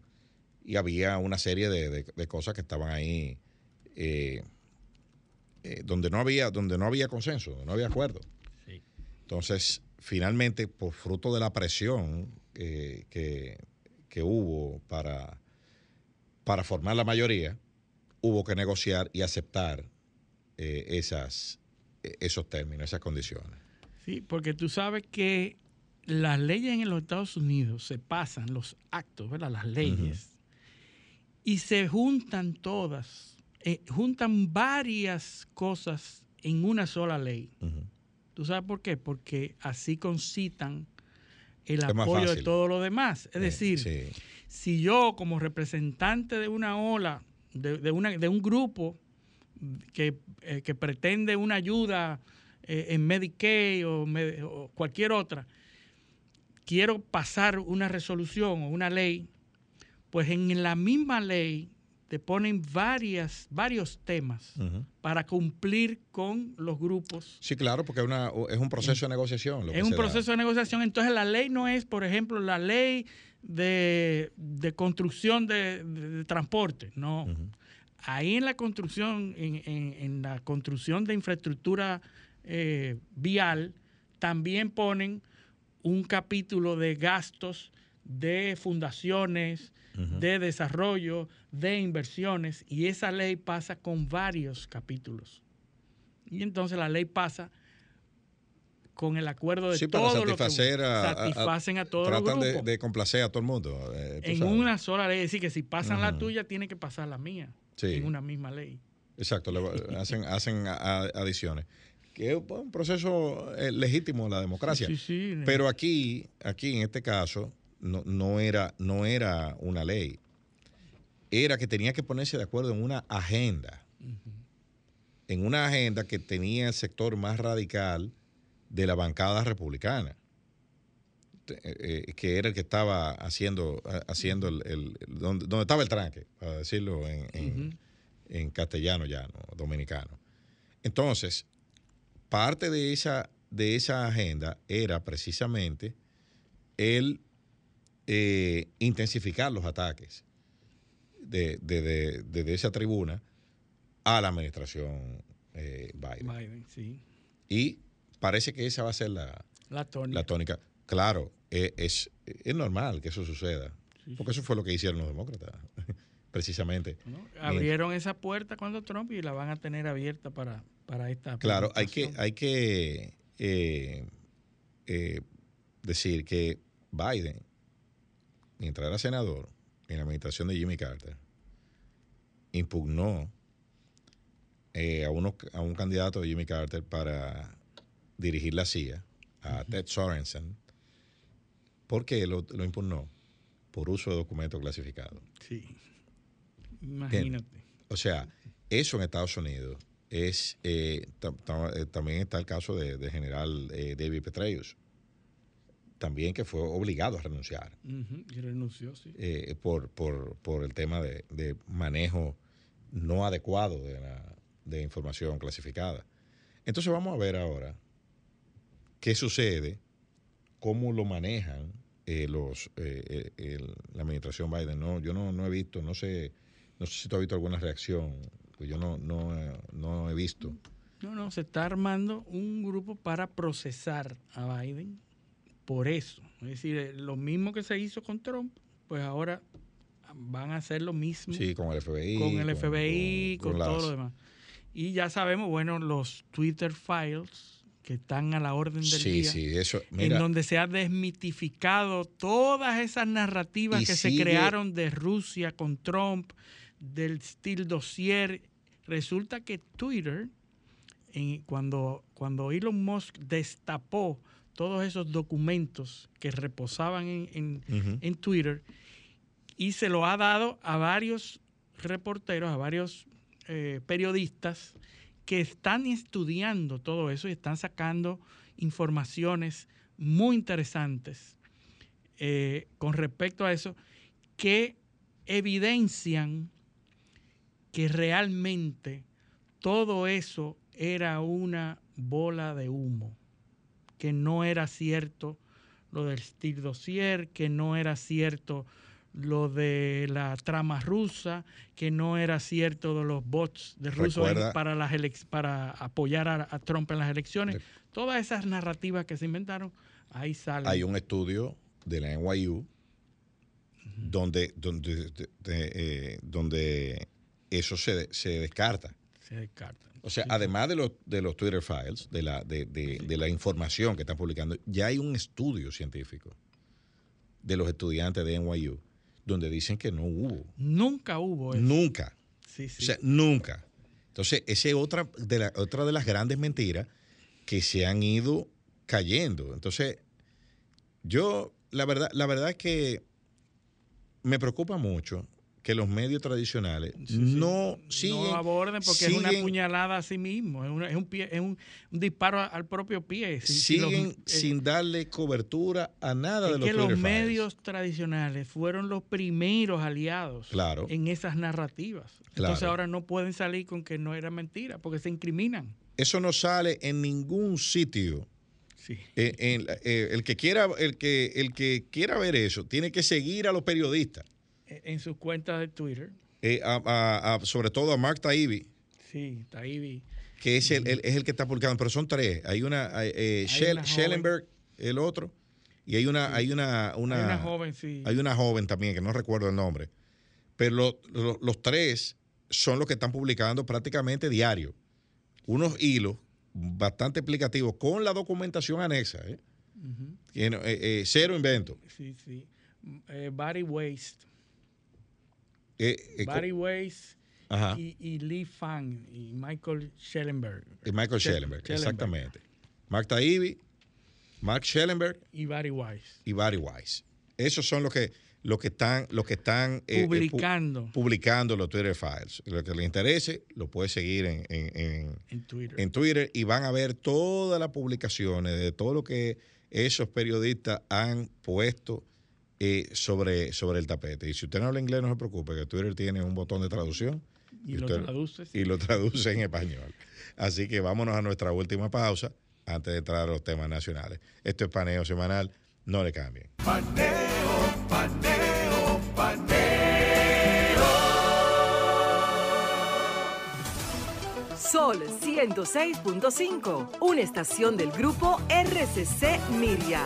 Y había una serie de, cosas que estaban ahí eh, donde, no había, donde no había consenso, donde no había acuerdo. Entonces, finalmente, por fruto de la presión que, que, hubo para, para formar la mayoría, hubo que negociar y aceptar esas, esos términos, esas condiciones. Sí, porque tú sabes que las leyes en los Estados Unidos se pasan, los actos, ¿verdad? Las leyes, y se juntan todas, eh, juntan varias cosas en una sola ley. ¿Tú sabes por qué? Porque así concitan el apoyo de todo lo demás. Es decir, si yo como representante de una ola, de, una, de un grupo, eh, que, pretende una ayuda eh, en Medicaid o, cualquier otra, quiero pasar una resolución o una ley, pues en la misma ley te ponen varias, varios temas para cumplir con los grupos. Sí, claro, porque es, una, es un proceso de negociación. es un proceso de negociación. Entonces la ley no es, por ejemplo, la ley de, construcción de, transporte, no ahí en la construcción, en, la construcción de infraestructura eh, vial, también ponen un capítulo de gastos de fundaciones, de desarrollo, de inversiones, y esa ley pasa con varios capítulos. Y entonces la ley pasa con el acuerdo de Sí, para todo lo que satisfacer a, a- satisfacen a, todos los Tratan de, grupos. de complacer a todo el mundo. eh, en sabes. una sola ley. Es decir, que si pasan la tuya, tiene que pasar la mía. Sí. En una misma ley. Exacto, le hacen, hacen adiciones. Que es un proceso eh, legítimo la democracia. Sí, sí, sí. Pero aquí, aquí en este caso, no, no, era, no era una ley. Era que tenía que ponerse de acuerdo en una agenda. En una agenda que tenía el sector más radical de la bancada republicana. Eh, eh, que era el que estaba haciendo, ha- haciendo el, el- el- donde, donde estaba el tranque, para decirlo en, en- en castellano ya, ¿no? dominicano. Entonces, parte de esa, de esa agenda era precisamente el eh, intensificar los ataques de, de- de- desde esa tribuna a la administración eh, Biden. Biden, sí. Y parece que esa va a ser la, La tónica. la tónica. Claro, eh, es, es normal que eso suceda, porque eso fue lo que hicieron los demócratas, precisamente. Abrieron esa puerta cuando Trump y la van a tener abierta para, para esta. Claro, hay que, hay que eh, eh, decir que Biden, mientras era senador, en la administración de Jimmy Carter, impugnó eh, a, uno, a un candidato de Jimmy Carter para dirigir la CIA, a Ted Sorensen. ¿Por qué lo, lo impugnó? Por uso de documentos clasificados. Sí. Imagínate. O sea, eso en Estados Unidos es. eh, eh, también está el caso de, de general eh, David Petraeus, también que fue obligado a renunciar Y renunció, sí. eh, por, por, por el tema de, de manejo no adecuado de, la, de información clasificada. Entonces vamos a ver ahora qué sucede, cómo lo manejan eh, los eh, eh, el- la administración Biden. No, yo no, no he visto, no sé, no sé si tú has visto alguna reacción, pues yo no, no, no he visto. No, no, se está armando un grupo para procesar a Biden por eso. Es decir, eh, lo mismo que se hizo con Trump, pues ahora van a hacer lo mismo Sí, con el FBI. con el FBI, con, con todo las- lo demás. Y ya sabemos, bueno, los Twitter files que están a la orden del Sí, día, sí, eso. en donde se ha desmitificado todas esas narrativas que sigue- se crearon de Rusia con Trump, del Steel Dossier. Resulta que Twitter, en- cuando, cuando Elon Musk destapó todos esos documentos que reposaban en, en Twitter y se lo ha dado a varios reporteros, a varios eh, periodistas que están estudiando todo eso y están sacando informaciones muy interesantes eh, con respecto a eso que evidencian que realmente todo eso era una bola de humo, que no era cierto lo del Steel Dossier, que no era cierto lo de la trama rusa, que no era cierto de los bots de rusos para, las para apoyar a, a Trump en las elecciones. Todas esas narrativas que se inventaron, ahí salen. hay un estudio de la NYU donde, donde, de- de- eh, donde eso se, se descarta. Se descartan. O sea, Sí, además de los, de los Twitter files, de la, de, de- de la información que están publicando, ya hay un estudio científico de los estudiantes de NYU donde dicen que no hubo. Nunca hubo eso. Nunca. Sí, sí. O sea, nunca. Entonces, esa es otra de, la- otra de las grandes mentiras que se han ido cayendo. Entonces, yo, la verdad, la verdad es que me preocupa mucho que los medios tradicionales no siguen. no aborden porque es una siguen- puñalada a sí mismo, es, una- es un, pie, es un, un disparo al propio pie. Si- si los- siguen eh, sin darle cobertura a nada es de los que los medios tradicionales fueron los primeros aliados Claro. en esas narrativas. Claro. Entonces ahora no pueden salir con que no era mentira porque se incriminan. Eso no sale en ningún sitio. Eh, en la- eh, el que quiera, el que, el que quiera ver eso, tiene que seguir a los periodistas. Eh, En sus cuentas de Twitter. Eh, a- a- a- sobre todo a Mark Taibbi, Sí, vi. que es el, el- es el que está publicando, pero son tres. Hay una, hay, eh, una joven. Schellenberg, el otro, y hay una, hay una, una, Hay una joven, sí. hay una joven también que no recuerdo el nombre. Pero lo- lo- los tres son los que están publicando prácticamente diario. Unos hilos bastante explicativo con la documentación anexa. ¿eh? Eh, eh, cero invento. Sí, sí. Eh, Barry Waste. Eh, eh, Barry Weiss y, y Lee Fang y Michael Schellenberg. y Michael Schell- Schellenberg, Schellenberg. exactamente. Mark Taibbi, Mark Schellenberg Y Barry Weiss. y Barry Weiss. Esos son los que, los que están, los que están eh, eh, pu- Publicando. los Twitter Files. Lo que le interese lo puede seguir en, en- en- En Twitter. en Twitter y van a ver todas las publicaciones de todo lo que esos periodistas han puesto eh, sobre, sobre el tapete. Y si usted no habla inglés, no se preocupe, que Twitter tiene un botón de traducción. Y lo usted- traduce, sí. Y lo traduce en español. Así que vámonos a nuestra última pausa antes de entrar a los temas nacionales. Esto es Paneo Semanal, no le cambien. Paneo, paneo, paneo. Sol 106.5, una estación del grupo RCC Miria.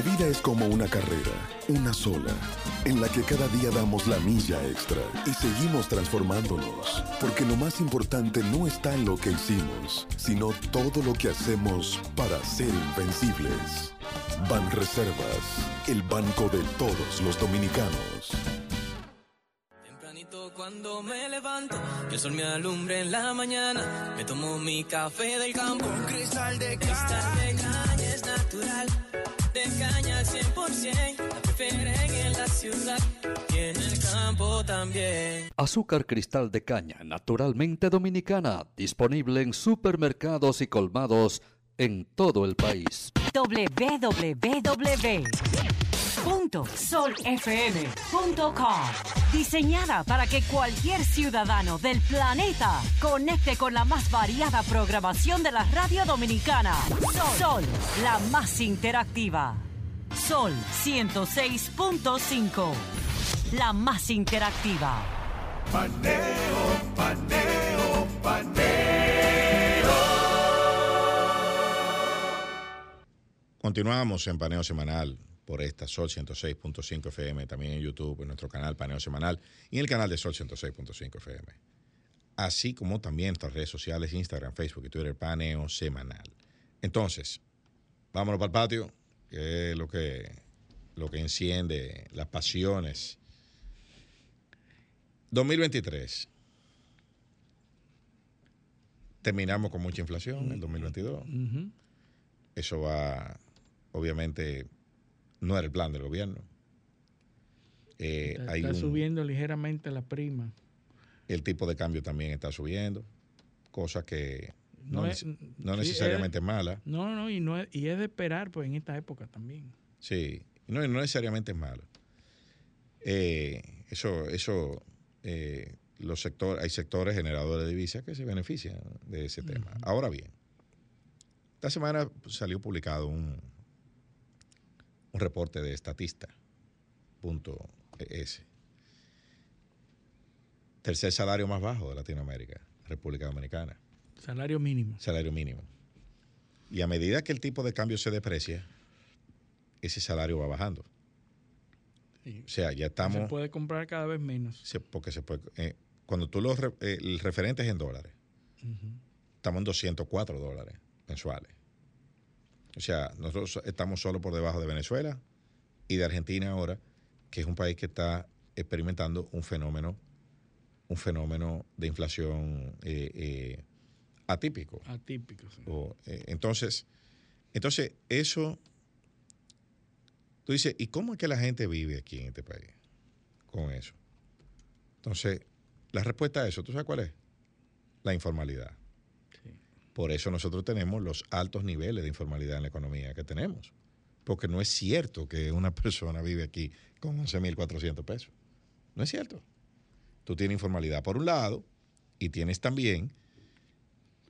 La vida es como una carrera, una sola, en la que cada día damos la milla extra y seguimos transformándonos, porque lo más importante no está en lo que hicimos, sino todo lo que hacemos para ser invencibles. Ban Reservas, el banco de todos los dominicanos. Tempranito cuando me levanto, que el sol me alumbre en la mañana. Me tomo mi café del campo. Un cristal de cristal de caña es natural. En la ciudad y en el campo también. Azúcar cristal de caña, naturalmente dominicana, disponible en supermercados y colmados en todo el país. www.solfm.com Diseñada para que cualquier ciudadano del planeta conecte con la más variada programación de la radio dominicana. Sol, Sol, la más interactiva. Sol 106.5, la más interactiva. Paneo, paneo, paneo. Continuamos en Paneo Semanal por esta Sol 106.5 FM, también en YouTube, en nuestro canal Paneo Semanal y en el canal de Sol 106.5 FM. Así como también en nuestras redes sociales, Instagram, Facebook y Twitter, Paneo Semanal. Entonces, vámonos para el patio, que es lo que, lo que enciende las pasiones. 2023. Terminamos con mucha inflación en 2022. Ujú. Eso va, obviamente, no era el plan del gobierno. Eh, Está, hay está un- subiendo ligeramente la prima. el tipo de cambio también está subiendo, cosa que no, No es- nece- no sí, necesariamente es- mala. No, no, y, no es, y es de esperar pues en esta época también. Sí, no, no necesariamente es malo. Eh, eso, eso, eh, los sectores, hay sectores generadores de divisas que se benefician de ese tema. Ahora bien, esta semana salió publicado un, un reporte de Statista.es. Tercer salario más bajo de Latinoamérica, República Dominicana. Salario mínimo. Salario mínimo. Y a medida que el tipo de cambio se deprecia, ese salario va bajando. Sí. O sea, ya Se estamos. puede comprar cada vez menos. se- porque se puede. eh, cuando tú los. eh, el referente es en dólares, estamos en 204 dólares mensuales. O sea, nosotros estamos solo por debajo de Venezuela y de Argentina ahora, que es un país que está experimentando un fenómeno, un fenómeno de inflación eh, eh, atípico. Atípico. sí. O, eh, entonces, entonces, eso, tú dices, ¿y cómo es que la gente vive aquí en este país con eso? Entonces, la respuesta a eso, ¿tú sabes cuál es? La informalidad. Sí. Por eso nosotros tenemos los altos niveles de informalidad en la economía que tenemos. Porque no es cierto que una persona vive aquí con 11.400 pesos. No es cierto. Tú tienes informalidad por un lado y tienes también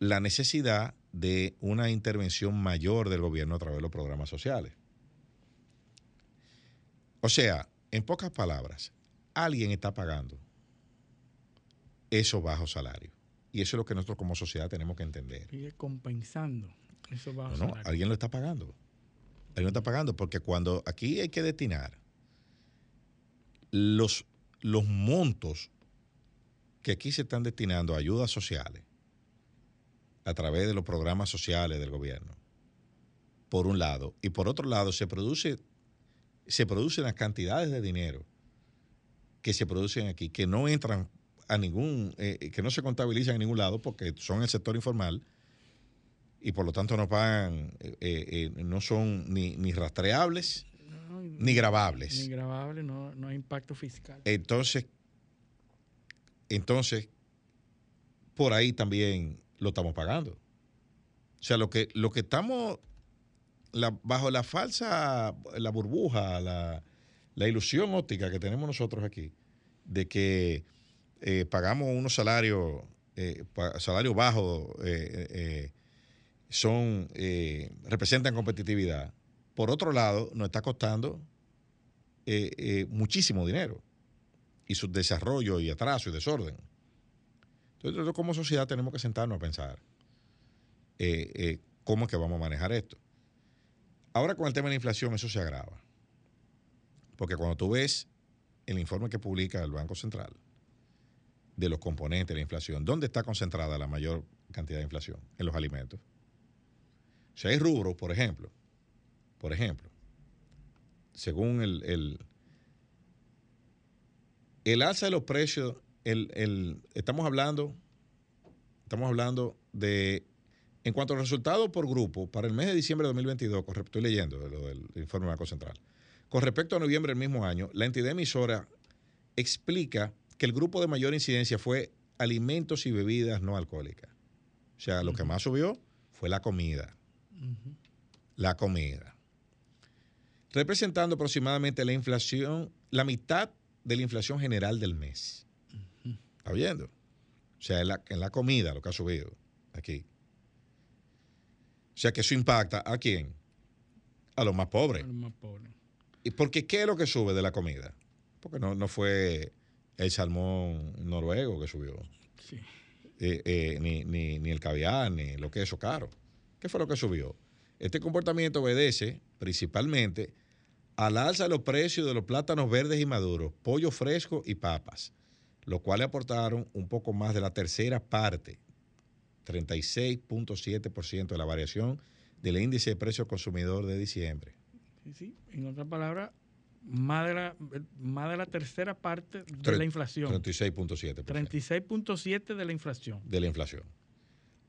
la necesidad de una intervención mayor del gobierno a través de los programas sociales. O sea, en pocas palabras, alguien está pagando esos bajos salarios. Y eso es lo que nosotros como sociedad tenemos que entender. Sigue compensando esos bajos no, no, alguien lo está pagando. Alguien lo está pagando porque cuando aquí hay que destinar los, los montos que aquí se están destinando a ayudas sociales a través de los programas sociales del gobierno, por un lado, y por otro lado se produce se producen las cantidades de dinero que se producen aquí que no entran a ningún, eh, que no se contabilizan en ningún lado porque son el sector informal y por lo tanto no pagan, eh, eh, no son ni, ni rastreables ni grabables. Ni grabables, no, no hay impacto fiscal. Entonces, entonces, por ahí también lo estamos pagando. O sea, lo que, lo que estamos bajo la falsa, la burbuja, la, ilusión óptica que tenemos nosotros aquí, de que eh, pagamos unos salarios, eh, salarios bajos, eh, son, representan competitividad. Por otro lado, nos está costando muchísimo dinero y su desarrollo y atraso y desorden. Entonces, nosotros como sociedad tenemos que sentarnos a pensar cómo es que vamos a manejar esto. Ahora con el tema de la inflación eso se agrava. Porque cuando tú ves el informe que publica el Banco Central de los componentes de la inflación, ¿dónde está concentrada la mayor cantidad de inflación? En los alimentos. O sea, hay rubros, por ejemplo, por ejemplo, según el, el, alza de los precios, el, estamos hablando, estamos hablando de en cuanto a resultados por grupo, para el mes de diciembre de 2022, estoy leyendo lo del informe Banco Central, con respecto a noviembre del mismo año, la entidad emisora explica que el grupo de mayor incidencia fue alimentos y bebidas no alcohólicas. O sea, lo que más subió fue la comida. La comida. Representando aproximadamente la inflación, la mitad de la inflación general del mes. ¿Está viendo? O sea, en la, en la comida lo que ha subido aquí. O sea que eso impacta a quién? A los más pobres. A los más pobres. ¿Y porque qué es lo que sube de la comida? Porque no, no fue el salmón noruego que subió. Sí. Eh, eh, ni, ni, ni, el caviar, ni lo que es eso caro. ¿Qué fue lo que subió? Este comportamiento obedece principalmente al alza de los precios de los plátanos verdes y maduros, pollo fresco y papas, lo cual aportaron un poco más de la tercera parte 36.7% de la variación del índice de precio consumidor de diciembre. Sí, sí. En otras palabras, más de la, más de la tercera parte de la inflación. 36.7%. 36.7% de la inflación. De la inflación.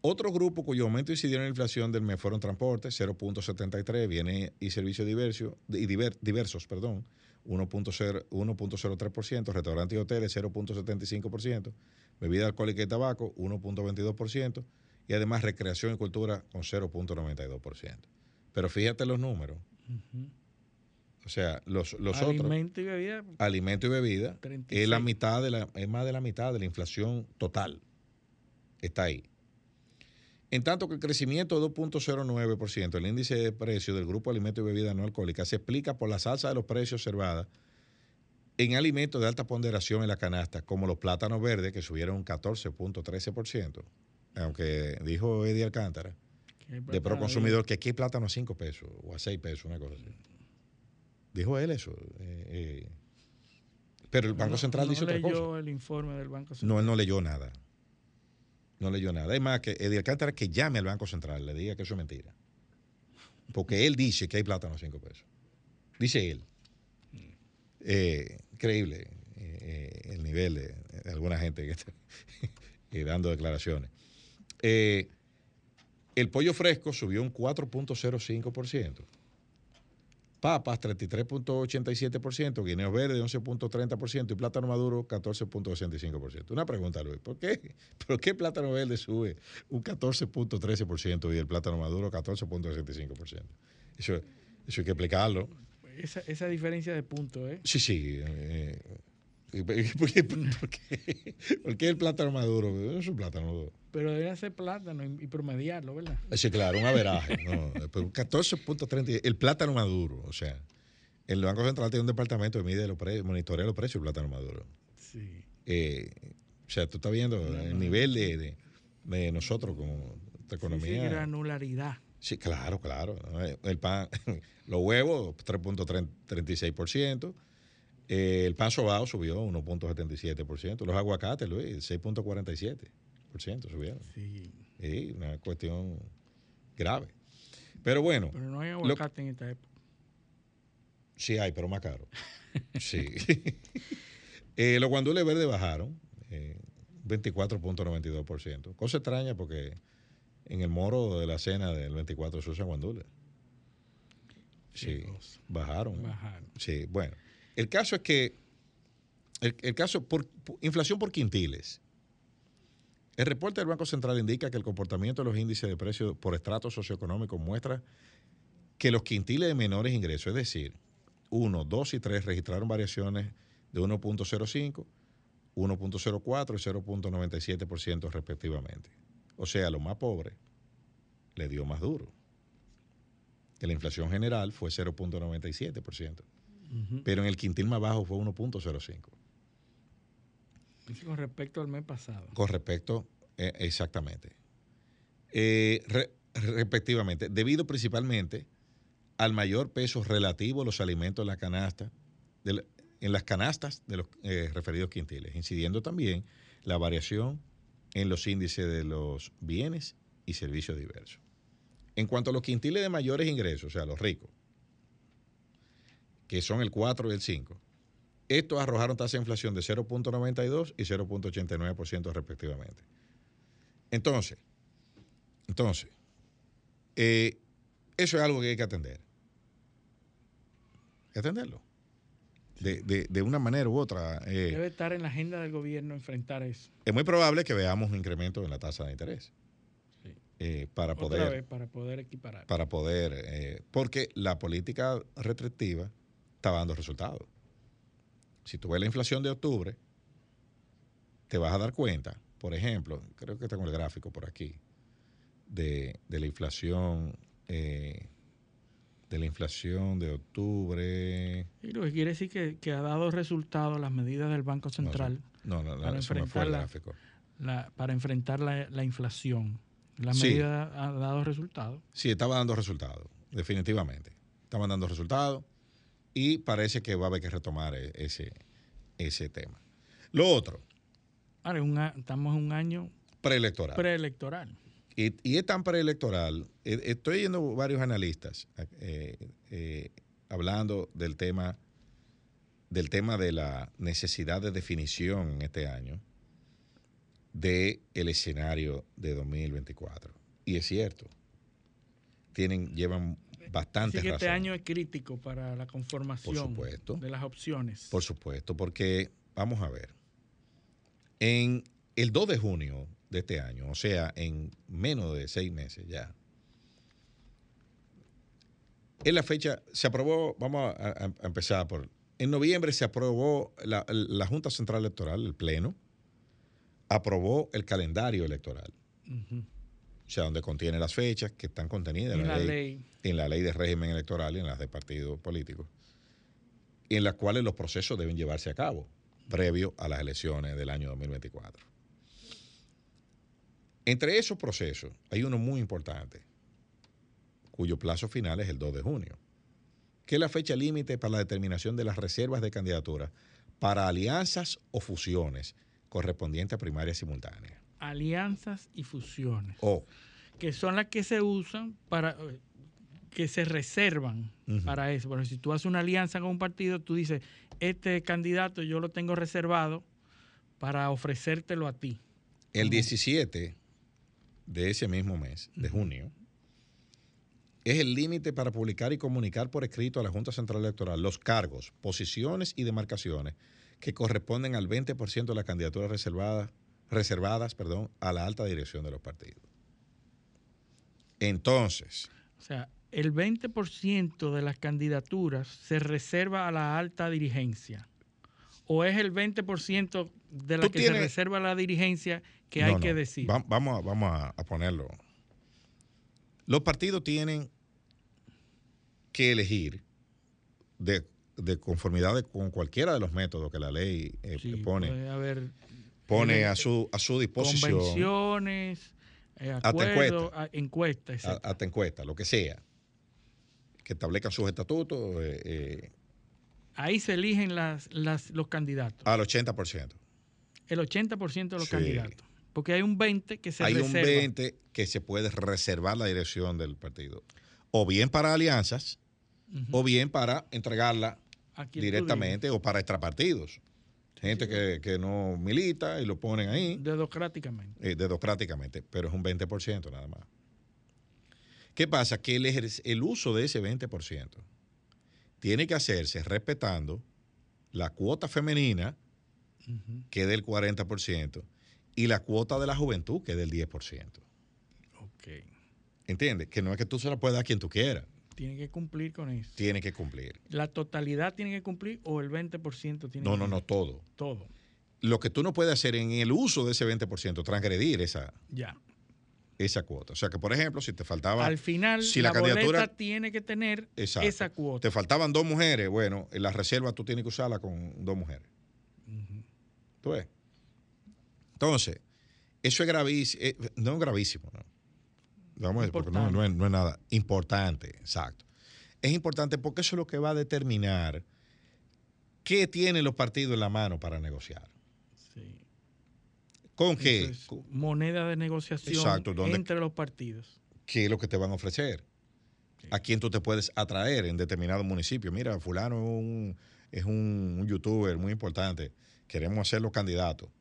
Otro grupo cuyo aumento incidió en la inflación del mes fueron transporte, 0.73, bienes y servicios diversos, y diversos, perdón, 1.03%, restaurantes y hoteles, 0.75%, bebida alcohólica y tabaco, 1.22%, y además recreación y cultura con 0.92%. Pero fíjate los números. O sea, los, los otros. Alimento y bebida. Alimento y bebida. Es la mitad de la, es más de la mitad de la inflación total. Está ahí. En tanto que el crecimiento de 2.09%, el índice de precio del grupo alimento y bebida no alcohólica, se explica por la salsa de los precios observada en alimentos de alta ponderación en la canasta, como los plátanos verdes, que subieron un 14.13%, aunque dijo Eddie Alcántara, de pro consumidor, que aquí hay plátano a 5 pesos o a 6 pesos, una cosa así. Dijo él eso. Eh, eh. pero el Banco Central dice otra cosa. No leyó el informe del Banco Central. No, él no leyó nada. No leyó nada. Es más, que Eddie Alcántara que llame al Banco Central, le diga que eso es mentira. Porque él dice que hay plátano a 5 pesos. Dice él. Eh, increíble eh, eh, el nivel de, alguna gente que está dando declaraciones. el pollo fresco subió un 4.05%. papas 33.87%, guineos verdes 11.30% y plátano maduro 14.65%. Una pregunta, Luis, ¿por qué, ¿por qué plátano verde sube un 14.13% y el plátano maduro 14.65%? Eso, eso hay que explicarlo. Esa, esa diferencia de puntos, ¿eh? Sí, sí. Eh, ¿Por qué, por, qué, el plátano maduro? Es un plátano. Pero debe ser plátano y promediarlo, ¿verdad? Sí, claro, un averaje. no, 14.30, el plátano maduro. O sea, el Banco Central tiene un departamento que mide los precios, monitorea los precios del plátano maduro. Sí. Eh, o sea, tú estás viendo el nivel de, de, nosotros como economía. Sí, granularidad. Sí, claro, claro. El pan, los huevos, 3.36%. Eh, el pan sobao subió 1.77%. Los aguacates, Luis, 6.47% subieron. Sí. sí. una cuestión grave. Pero bueno. Pero no hay aguacate en esta época. Sí hay, pero más caro. sí. eh, los guandules verdes bajaron eh, 24.92%. Cosa extraña porque en el moro de la cena del 24 se usan guandules. Sí, bajaron. Bajaron. Sí, bueno. El caso es que, el, caso, por, inflación por quintiles. El reporte del Banco Central indica que el comportamiento de los índices de precios por estrato socioeconómico muestra que los quintiles de menores ingresos, es decir, 1, 2 y 3, registraron variaciones de 1.05, 1.04 y 0.97% respectivamente. O sea, los más pobres le dio más duro. La inflación general fue 0.97% pero en el quintil más bajo fue 1.05. Con respecto al mes pasado. Con respecto, eh, exactamente. Eh, respectivamente, debido principalmente al mayor peso relativo de los alimentos en la canasta, en las canastas de los eh, referidos quintiles, incidiendo también la variación en los índices de los bienes y servicios diversos. En cuanto a los quintiles de mayores ingresos, o sea, los ricos, que son el 4 y el 5. Estos arrojaron tasa de inflación de 0.92 y 0.89% respectivamente. Entonces, entonces, eh, eso es algo que hay que atender. Hay que atenderlo. De, una manera u otra. Eh, Debe estar en la agenda del gobierno enfrentar eso. Es muy probable que veamos un incremento en la tasa de interés. Eh, para poder para poder equiparar para poder porque la política restrictiva estaba dando resultados. Si tú ves la inflación de octubre, te vas a dar cuenta, por ejemplo, creo que tengo el gráfico por aquí, de, la inflación. Eh, de la inflación de octubre. Y lo que quiere decir que, que ha dado resultados las medidas del Banco Central. No, no, no para enfrentar gráfico. La, para enfrentar la, inflación. La medida ha dado resultados. Sí, estaba dando resultados, definitivamente. Estaban dando resultados y parece que va a haber que retomar e, ese, ese tema. Lo otro. estamos en un año preelectoral. Preelectoral. Y, y es tan preelectoral. Eh, estoy oyendo varios analistas eh, eh, hablando del tema, del tema de la necesidad de definición en este año del el escenario de 2024. Y es cierto. Tienen, llevan bastante Así que este año es crítico para la conformación de las opciones. Por supuesto, porque vamos a ver. En el 2 de junio de este año, o sea, en menos de seis meses ya, en la fecha, se aprobó, vamos a, empezar por, en noviembre se aprobó la, Junta Central Electoral, el Pleno, aprobó el calendario electoral o sea, donde contiene las fechas que están contenidas en, la, ley, en la ley de régimen electoral y en las de partidos políticos, en las cuales los procesos deben llevarse a cabo previo a las elecciones del año 2024. Entre esos procesos hay uno muy importante, cuyo plazo final es el 2 de junio, que es la fecha límite para la determinación de las reservas de candidatura para alianzas o fusiones correspondientes a primarias simultáneas alianzas y fusiones. Oh. Que son las que se usan para que se reservan para eso. Pero si tú haces una alianza con un partido, tú dices, este candidato yo lo tengo reservado para ofrecértelo a ti. El 17 de ese mismo mes, de junio, es el límite para publicar y comunicar por escrito a la Junta Central Electoral los cargos, posiciones y demarcaciones que corresponden al 20% de las candidaturas reservadas, reservadas perdón, a la alta dirección de los partidos. Entonces. O sea, el 20% de las candidaturas se reserva a la alta dirigencia. ¿O es el 20% de la que se reserva a la dirigencia que hay que decir? vamos, a, vamos a ponerlo. Los partidos tienen que elegir de, conformidad con cualquiera de los métodos que la ley eh, pone. Pone eh, a su, a su disposición. Convenciones, eh, acuerdos, encuestas. Hasta encuestas, lo que sea. Que establezcan sus estatutos. Ahí se eligen las, los candidatos. Al 80%. El 80% de los candidatos. Porque hay un 20 que se hay reserva. Hay un 20 que se puede reservar la dirección del partido. O bien para alianzas, o bien para entregarla directamente o para extrapartidos. Gente que, no milita y lo ponen ahí. Dedocráticamente. Eh, dedocráticamente, pero es un 20% nada más. ¿Qué pasa? Que el, el uso de ese 20% tiene que hacerse respetando la cuota femenina, que es del 40%, y la cuota de la juventud, que es del 10%. Ok. ¿Entiendes? Que no es que tú se la puedas dar a quien tú quieras. Tiene que cumplir con eso. Tiene que cumplir. ¿La totalidad tiene que cumplir o el 20% tiene no, que No, no, no, todo. Todo. Lo que tú no puedes hacer en el uso de ese 20%, transgredir esa, ya. esa cuota. O sea que, por ejemplo, si te faltaba... Al final, si la, candidatura tiene que tener esa cuota. Te faltaban dos mujeres, bueno, en la reserva tú tienes que usarla con dos mujeres. ¿Tú ves? Entonces, eso es gravísimo, eh, no es gravísimo, ¿no? Vamos a decir, porque no, es, nada importante, exacto. Es importante porque eso es lo que va a determinar qué tienen los partidos en la mano para negociar. Sí. ¿Con qué? moneda de negociación entre los partidos. ¿Qué es lo que te van a ofrecer? ¿A quién tú te puedes atraer en determinado municipio? Mira, fulano es un, es un youtuber muy importante. Queremos hacerlo candidato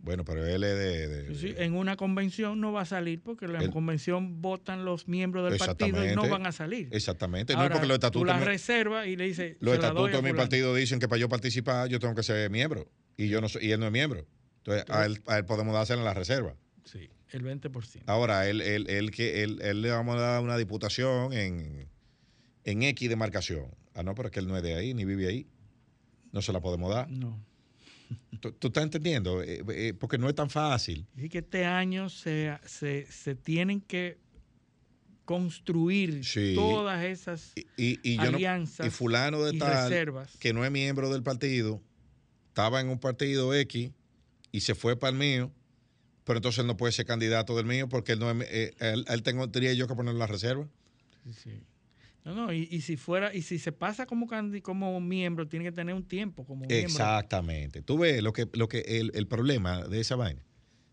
bueno, pero él es de... en una convención no va a salir porque en la convención votan los miembros del partido y no van a salir. Exactamente. no es porque los estatutos... Tú la reservas y le dices... Los estatutos de mi partido dicen que para yo participar yo tengo que ser miembro y yo no soy, y él no es miembro. Entonces, a, él, a él podemos dárselo en la reserva. Sí, el 20%. Ahora, él, él, él, que él, él le vamos a dar una diputación en, en X demarcación. Ah, no, pero es que él no es de ahí, ni vive ahí. No se la podemos dar. No. ¿Tú, estás entendiendo? Eh, eh, porque no es tan fácil. Y que este año se, se, tienen que construir todas esas y, alianzas y fulano de tal reservas. que no es miembro del partido estaba en un partido X y se fue para el mío pero entonces él no puede ser candidato del mío porque él no es, eh, él, él tengo, tendría yo que poner la reserva sí. No, no, y, si fuera, y si se pasa como como miembro, tiene que tener un tiempo como miembro. Exactamente. Tú ves lo que, lo que el, problema de esa vaina,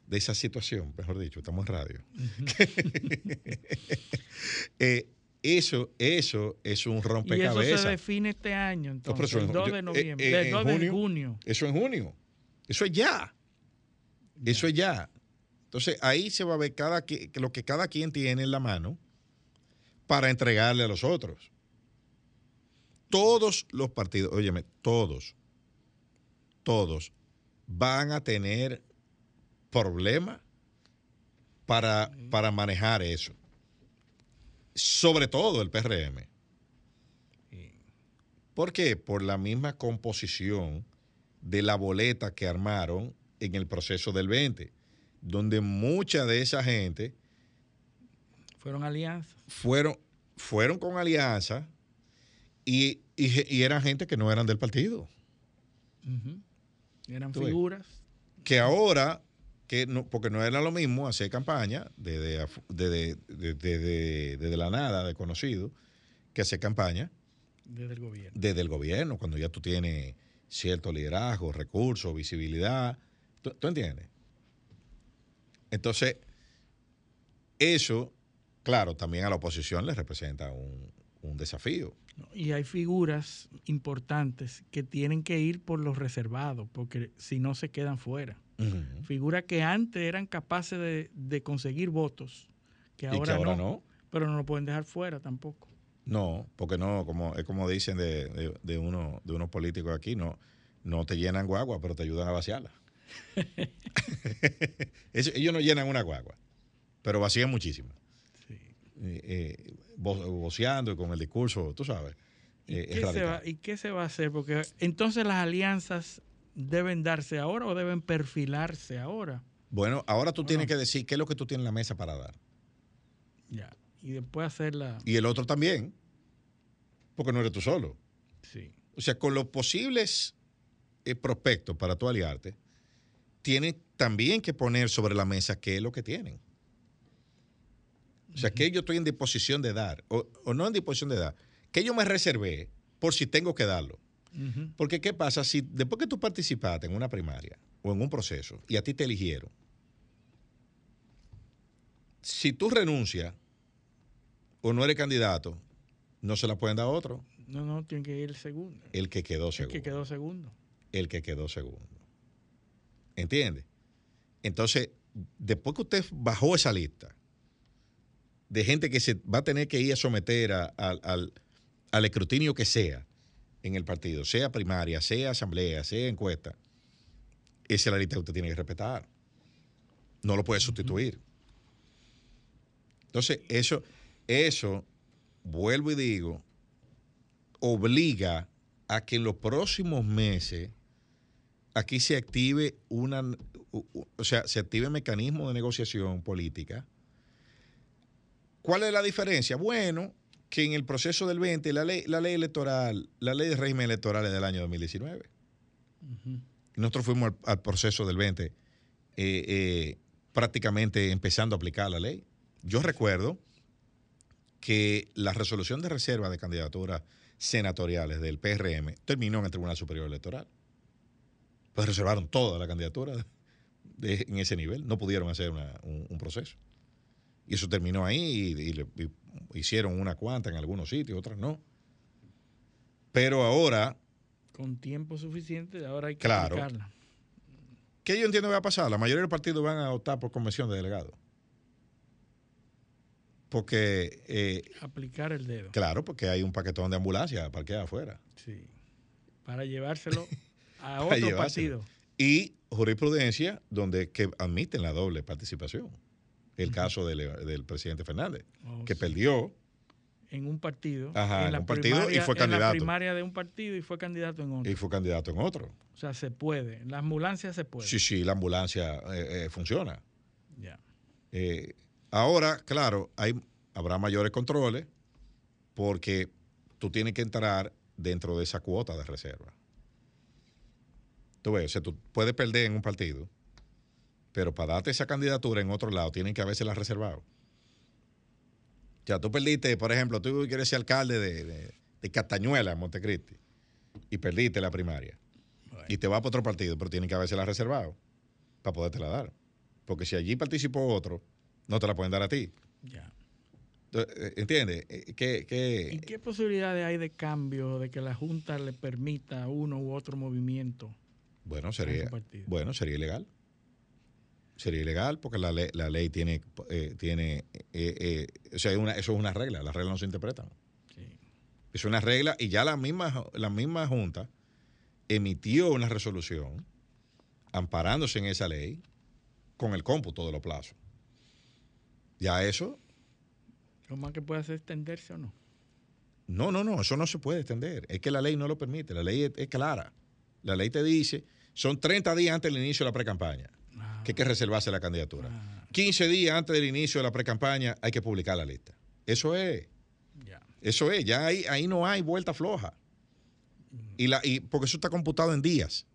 de esa situación, mejor dicho, estamos en radio. Eh, eso, eso es un rompecabezas. Y eso se define este año, entonces, el 2 de eh, noviembre, eh, el 2 de junio. Eso en junio. Eso es ya. Eso es ya. Entonces ahí se va a ver cada, lo que cada quien tiene en la mano para entregarle a los otros. Todos los partidos, óyeme, todos, todos van a tener problemas para, para manejar eso. Sobre todo el PRM. ¿Por qué? Por la misma composición de la boleta que armaron en el proceso del 20, donde mucha de esa gente fueron alianzas. Fueron, fueron con alianza y, eran gente que no eran del partido. Eran figuras. Que ahora, que no, porque no era lo mismo hacer campaña desde, desde, la nada, de conocido, que hacer campaña desde el gobierno. Desde el gobierno, cuando ya tú tienes cierto liderazgo, recursos, visibilidad. ¿Tú entiendes? Entonces, eso claro, también a la oposición le representa un, desafío. Y hay figuras importantes que tienen que ir por los reservados, porque si no se quedan fuera. Figuras que antes eran capaces de, conseguir votos, que ahora, no, Pero no lo pueden dejar fuera tampoco. No, porque no, como es como dicen de, de, uno, de unos políticos aquí, no, no te llenan guagua, pero te ayudan a vaciarla. ellos no llenan una guagua, pero vacían muchísimo. Eh, eh voceando y con el discurso, tú sabes. ¿Y, eh, qué se va, ¿Y qué se va a hacer? Porque entonces las alianzas deben darse ahora o deben perfilarse ahora. Bueno, ahora tú tienes que decir qué es lo que tú tienes en la mesa para dar. Ya. Y después hacerla. Y el otro también. Porque no eres tú solo. Sí. O sea, con los posibles eh, prospectos para tu aliarte, tienes también que poner sobre la mesa qué es lo que tienen. O sea, que yo estoy en disposición de dar, o, no en disposición de dar, que yo me reservé por si tengo que darlo. Porque, ¿qué pasa? Si después que tú participaste en una primaria o en un proceso y a ti te eligieron, si tú renuncias o no eres candidato, no se la pueden dar a otro. No, no, tiene que ir el segundo. El que quedó segundo. El que quedó segundo. El que quedó segundo. ¿Entiende? Entonces, después que usted bajó esa lista de gente que se va a tener que ir a someter al, al escrutinio que sea en el partido, sea primaria, sea asamblea, sea encuesta, esa es la lista que usted tiene que respetar. No lo puede sustituir. Entonces, eso, eso, vuelvo y digo, obliga a que en los próximos meses aquí se active una, o sea, se active mecanismo de negociación política. ¿Cuál es la diferencia? Bueno, que en el proceso del 20, la ley, la ley electoral, la ley de régimen electoral es del año 2019. Nosotros fuimos al, proceso del 20 eh, eh, prácticamente empezando a aplicar la ley. Yo recuerdo que la resolución de reserva de candidaturas senatoriales del PRM terminó en el Tribunal Superior Electoral. Pues reservaron toda la candidatura en ese nivel, no pudieron hacer un, proceso. Y eso terminó ahí y, hicieron una cuanta en algunos sitios, otras no. Pero ahora... Con tiempo suficiente, ahora hay que claro, ¿Qué yo entiendo que va a pasar? La mayoría de los partidos van a optar por convención de delegados. Porque... Eh, Aplicar el dedo. Claro, porque hay un paquetón de ambulancia parqueada afuera. Sí. Para llevárselo a otro partido. Y jurisprudencia donde que admiten la doble participación. El caso del, presidente Fernández, oh, que perdió en un partido. Ajá, en, un partido y fue candidato. En la primaria de un partido y fue candidato en otro. Y fue candidato en otro. O sea, se puede. La ambulancia se puede. Sí, sí, la ambulancia eh, eh, funciona. Ya. Eh, Ahora, claro, hay, habrá mayores controles porque tú tienes que entrar dentro de esa cuota de reserva. Tú ves, o sea, tú puedes perder en un partido, pero para darte esa candidatura en otro lado tienen que haberse la reservado. O sea, tú perdiste, por ejemplo, tú quieres ser alcalde de, de, Castañuela, en Montecristi, y perdiste la primaria. Y te vas para otro partido, pero tienen que haberse la reservado para poderte la dar. Porque si allí participó otro, no te la pueden dar a ti. Ya. Eh, ¿Entiendes? Eh, ¿Qué, y qué posibilidades hay de cambio, de que la Junta le permita uno u otro movimiento? Bueno, sería, bueno, sería ilegal. Sería ilegal porque la ley, la ley tiene, eh, tiene o sea, una, eso es una regla, las reglas no se interpretan. Sí. Es una regla y ya la misma, la misma Junta emitió una resolución amparándose en esa ley con el cómputo de los plazos. Ya eso. ¿Lo más que puede hacer es extenderse o no? No, no, no, eso no se puede extender. Es que la ley no lo permite. La ley es, clara. La ley te dice, son 30 días antes del inicio de la precampaña que hay que reservarse la candidatura. 15 días antes del inicio de la precampaña hay que publicar la lista. Eso es. Eso es. Ya ahí, ahí no hay vuelta floja. Y la, y porque eso está computado en días.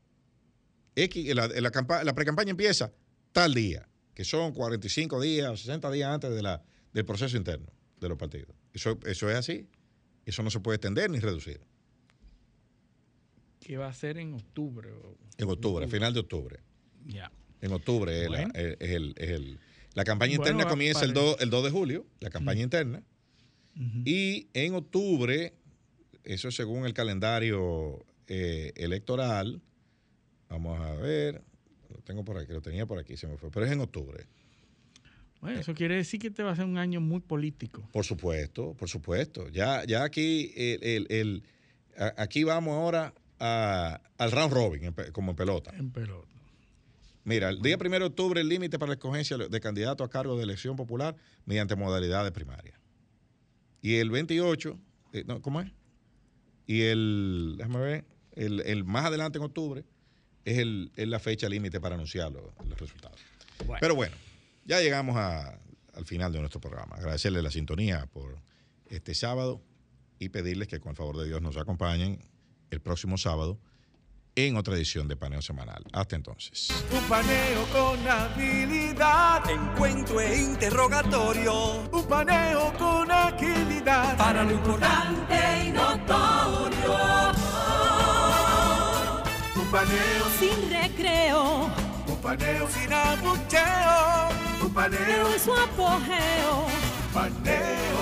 X, la, la, la precampaña empieza tal día que son 45 días o 60 días antes de la, del proceso interno de los partidos. Eso, eso es así. Eso no se puede extender ni reducir. ¿Qué va a ser en octubre? En octubre, a final de octubre. Ya. En octubre es, el, La campaña interna comienza el 2, el 2 de julio, la campaña interna. Y en octubre, eso según el calendario eh, electoral, vamos a ver, lo tengo por aquí, lo tenía por aquí, se me fue, pero es en octubre. Bueno, eso quiere decir que este va a ser un año muy político. Por supuesto, por supuesto. Ya, ya aquí, el, el, aquí vamos ahora al round robin, como en pelota. En pelota. Mira, el día primero de octubre el límite para la escogencia de candidato a cargo de elección popular mediante modalidades primarias. Y el 28, eh, ¿cómo es? Y el, déjame ver, el, más adelante en octubre es, el, la fecha límite para anunciar los, resultados. Pero bueno, ya llegamos al final de nuestro programa. Agradecerle la sintonía por este sábado y pedirles que con el favor de Dios nos acompañen el próximo sábado en otra edición de Paneo Semanal. Hasta entonces. Un paneo con habilidad, encuentro e interrogatorio. Un paneo con agilidad, para lo importante y notorio. Un paneo sin recreo. Un paneo sin abucheo. Un paneo en su apogeo. Paneo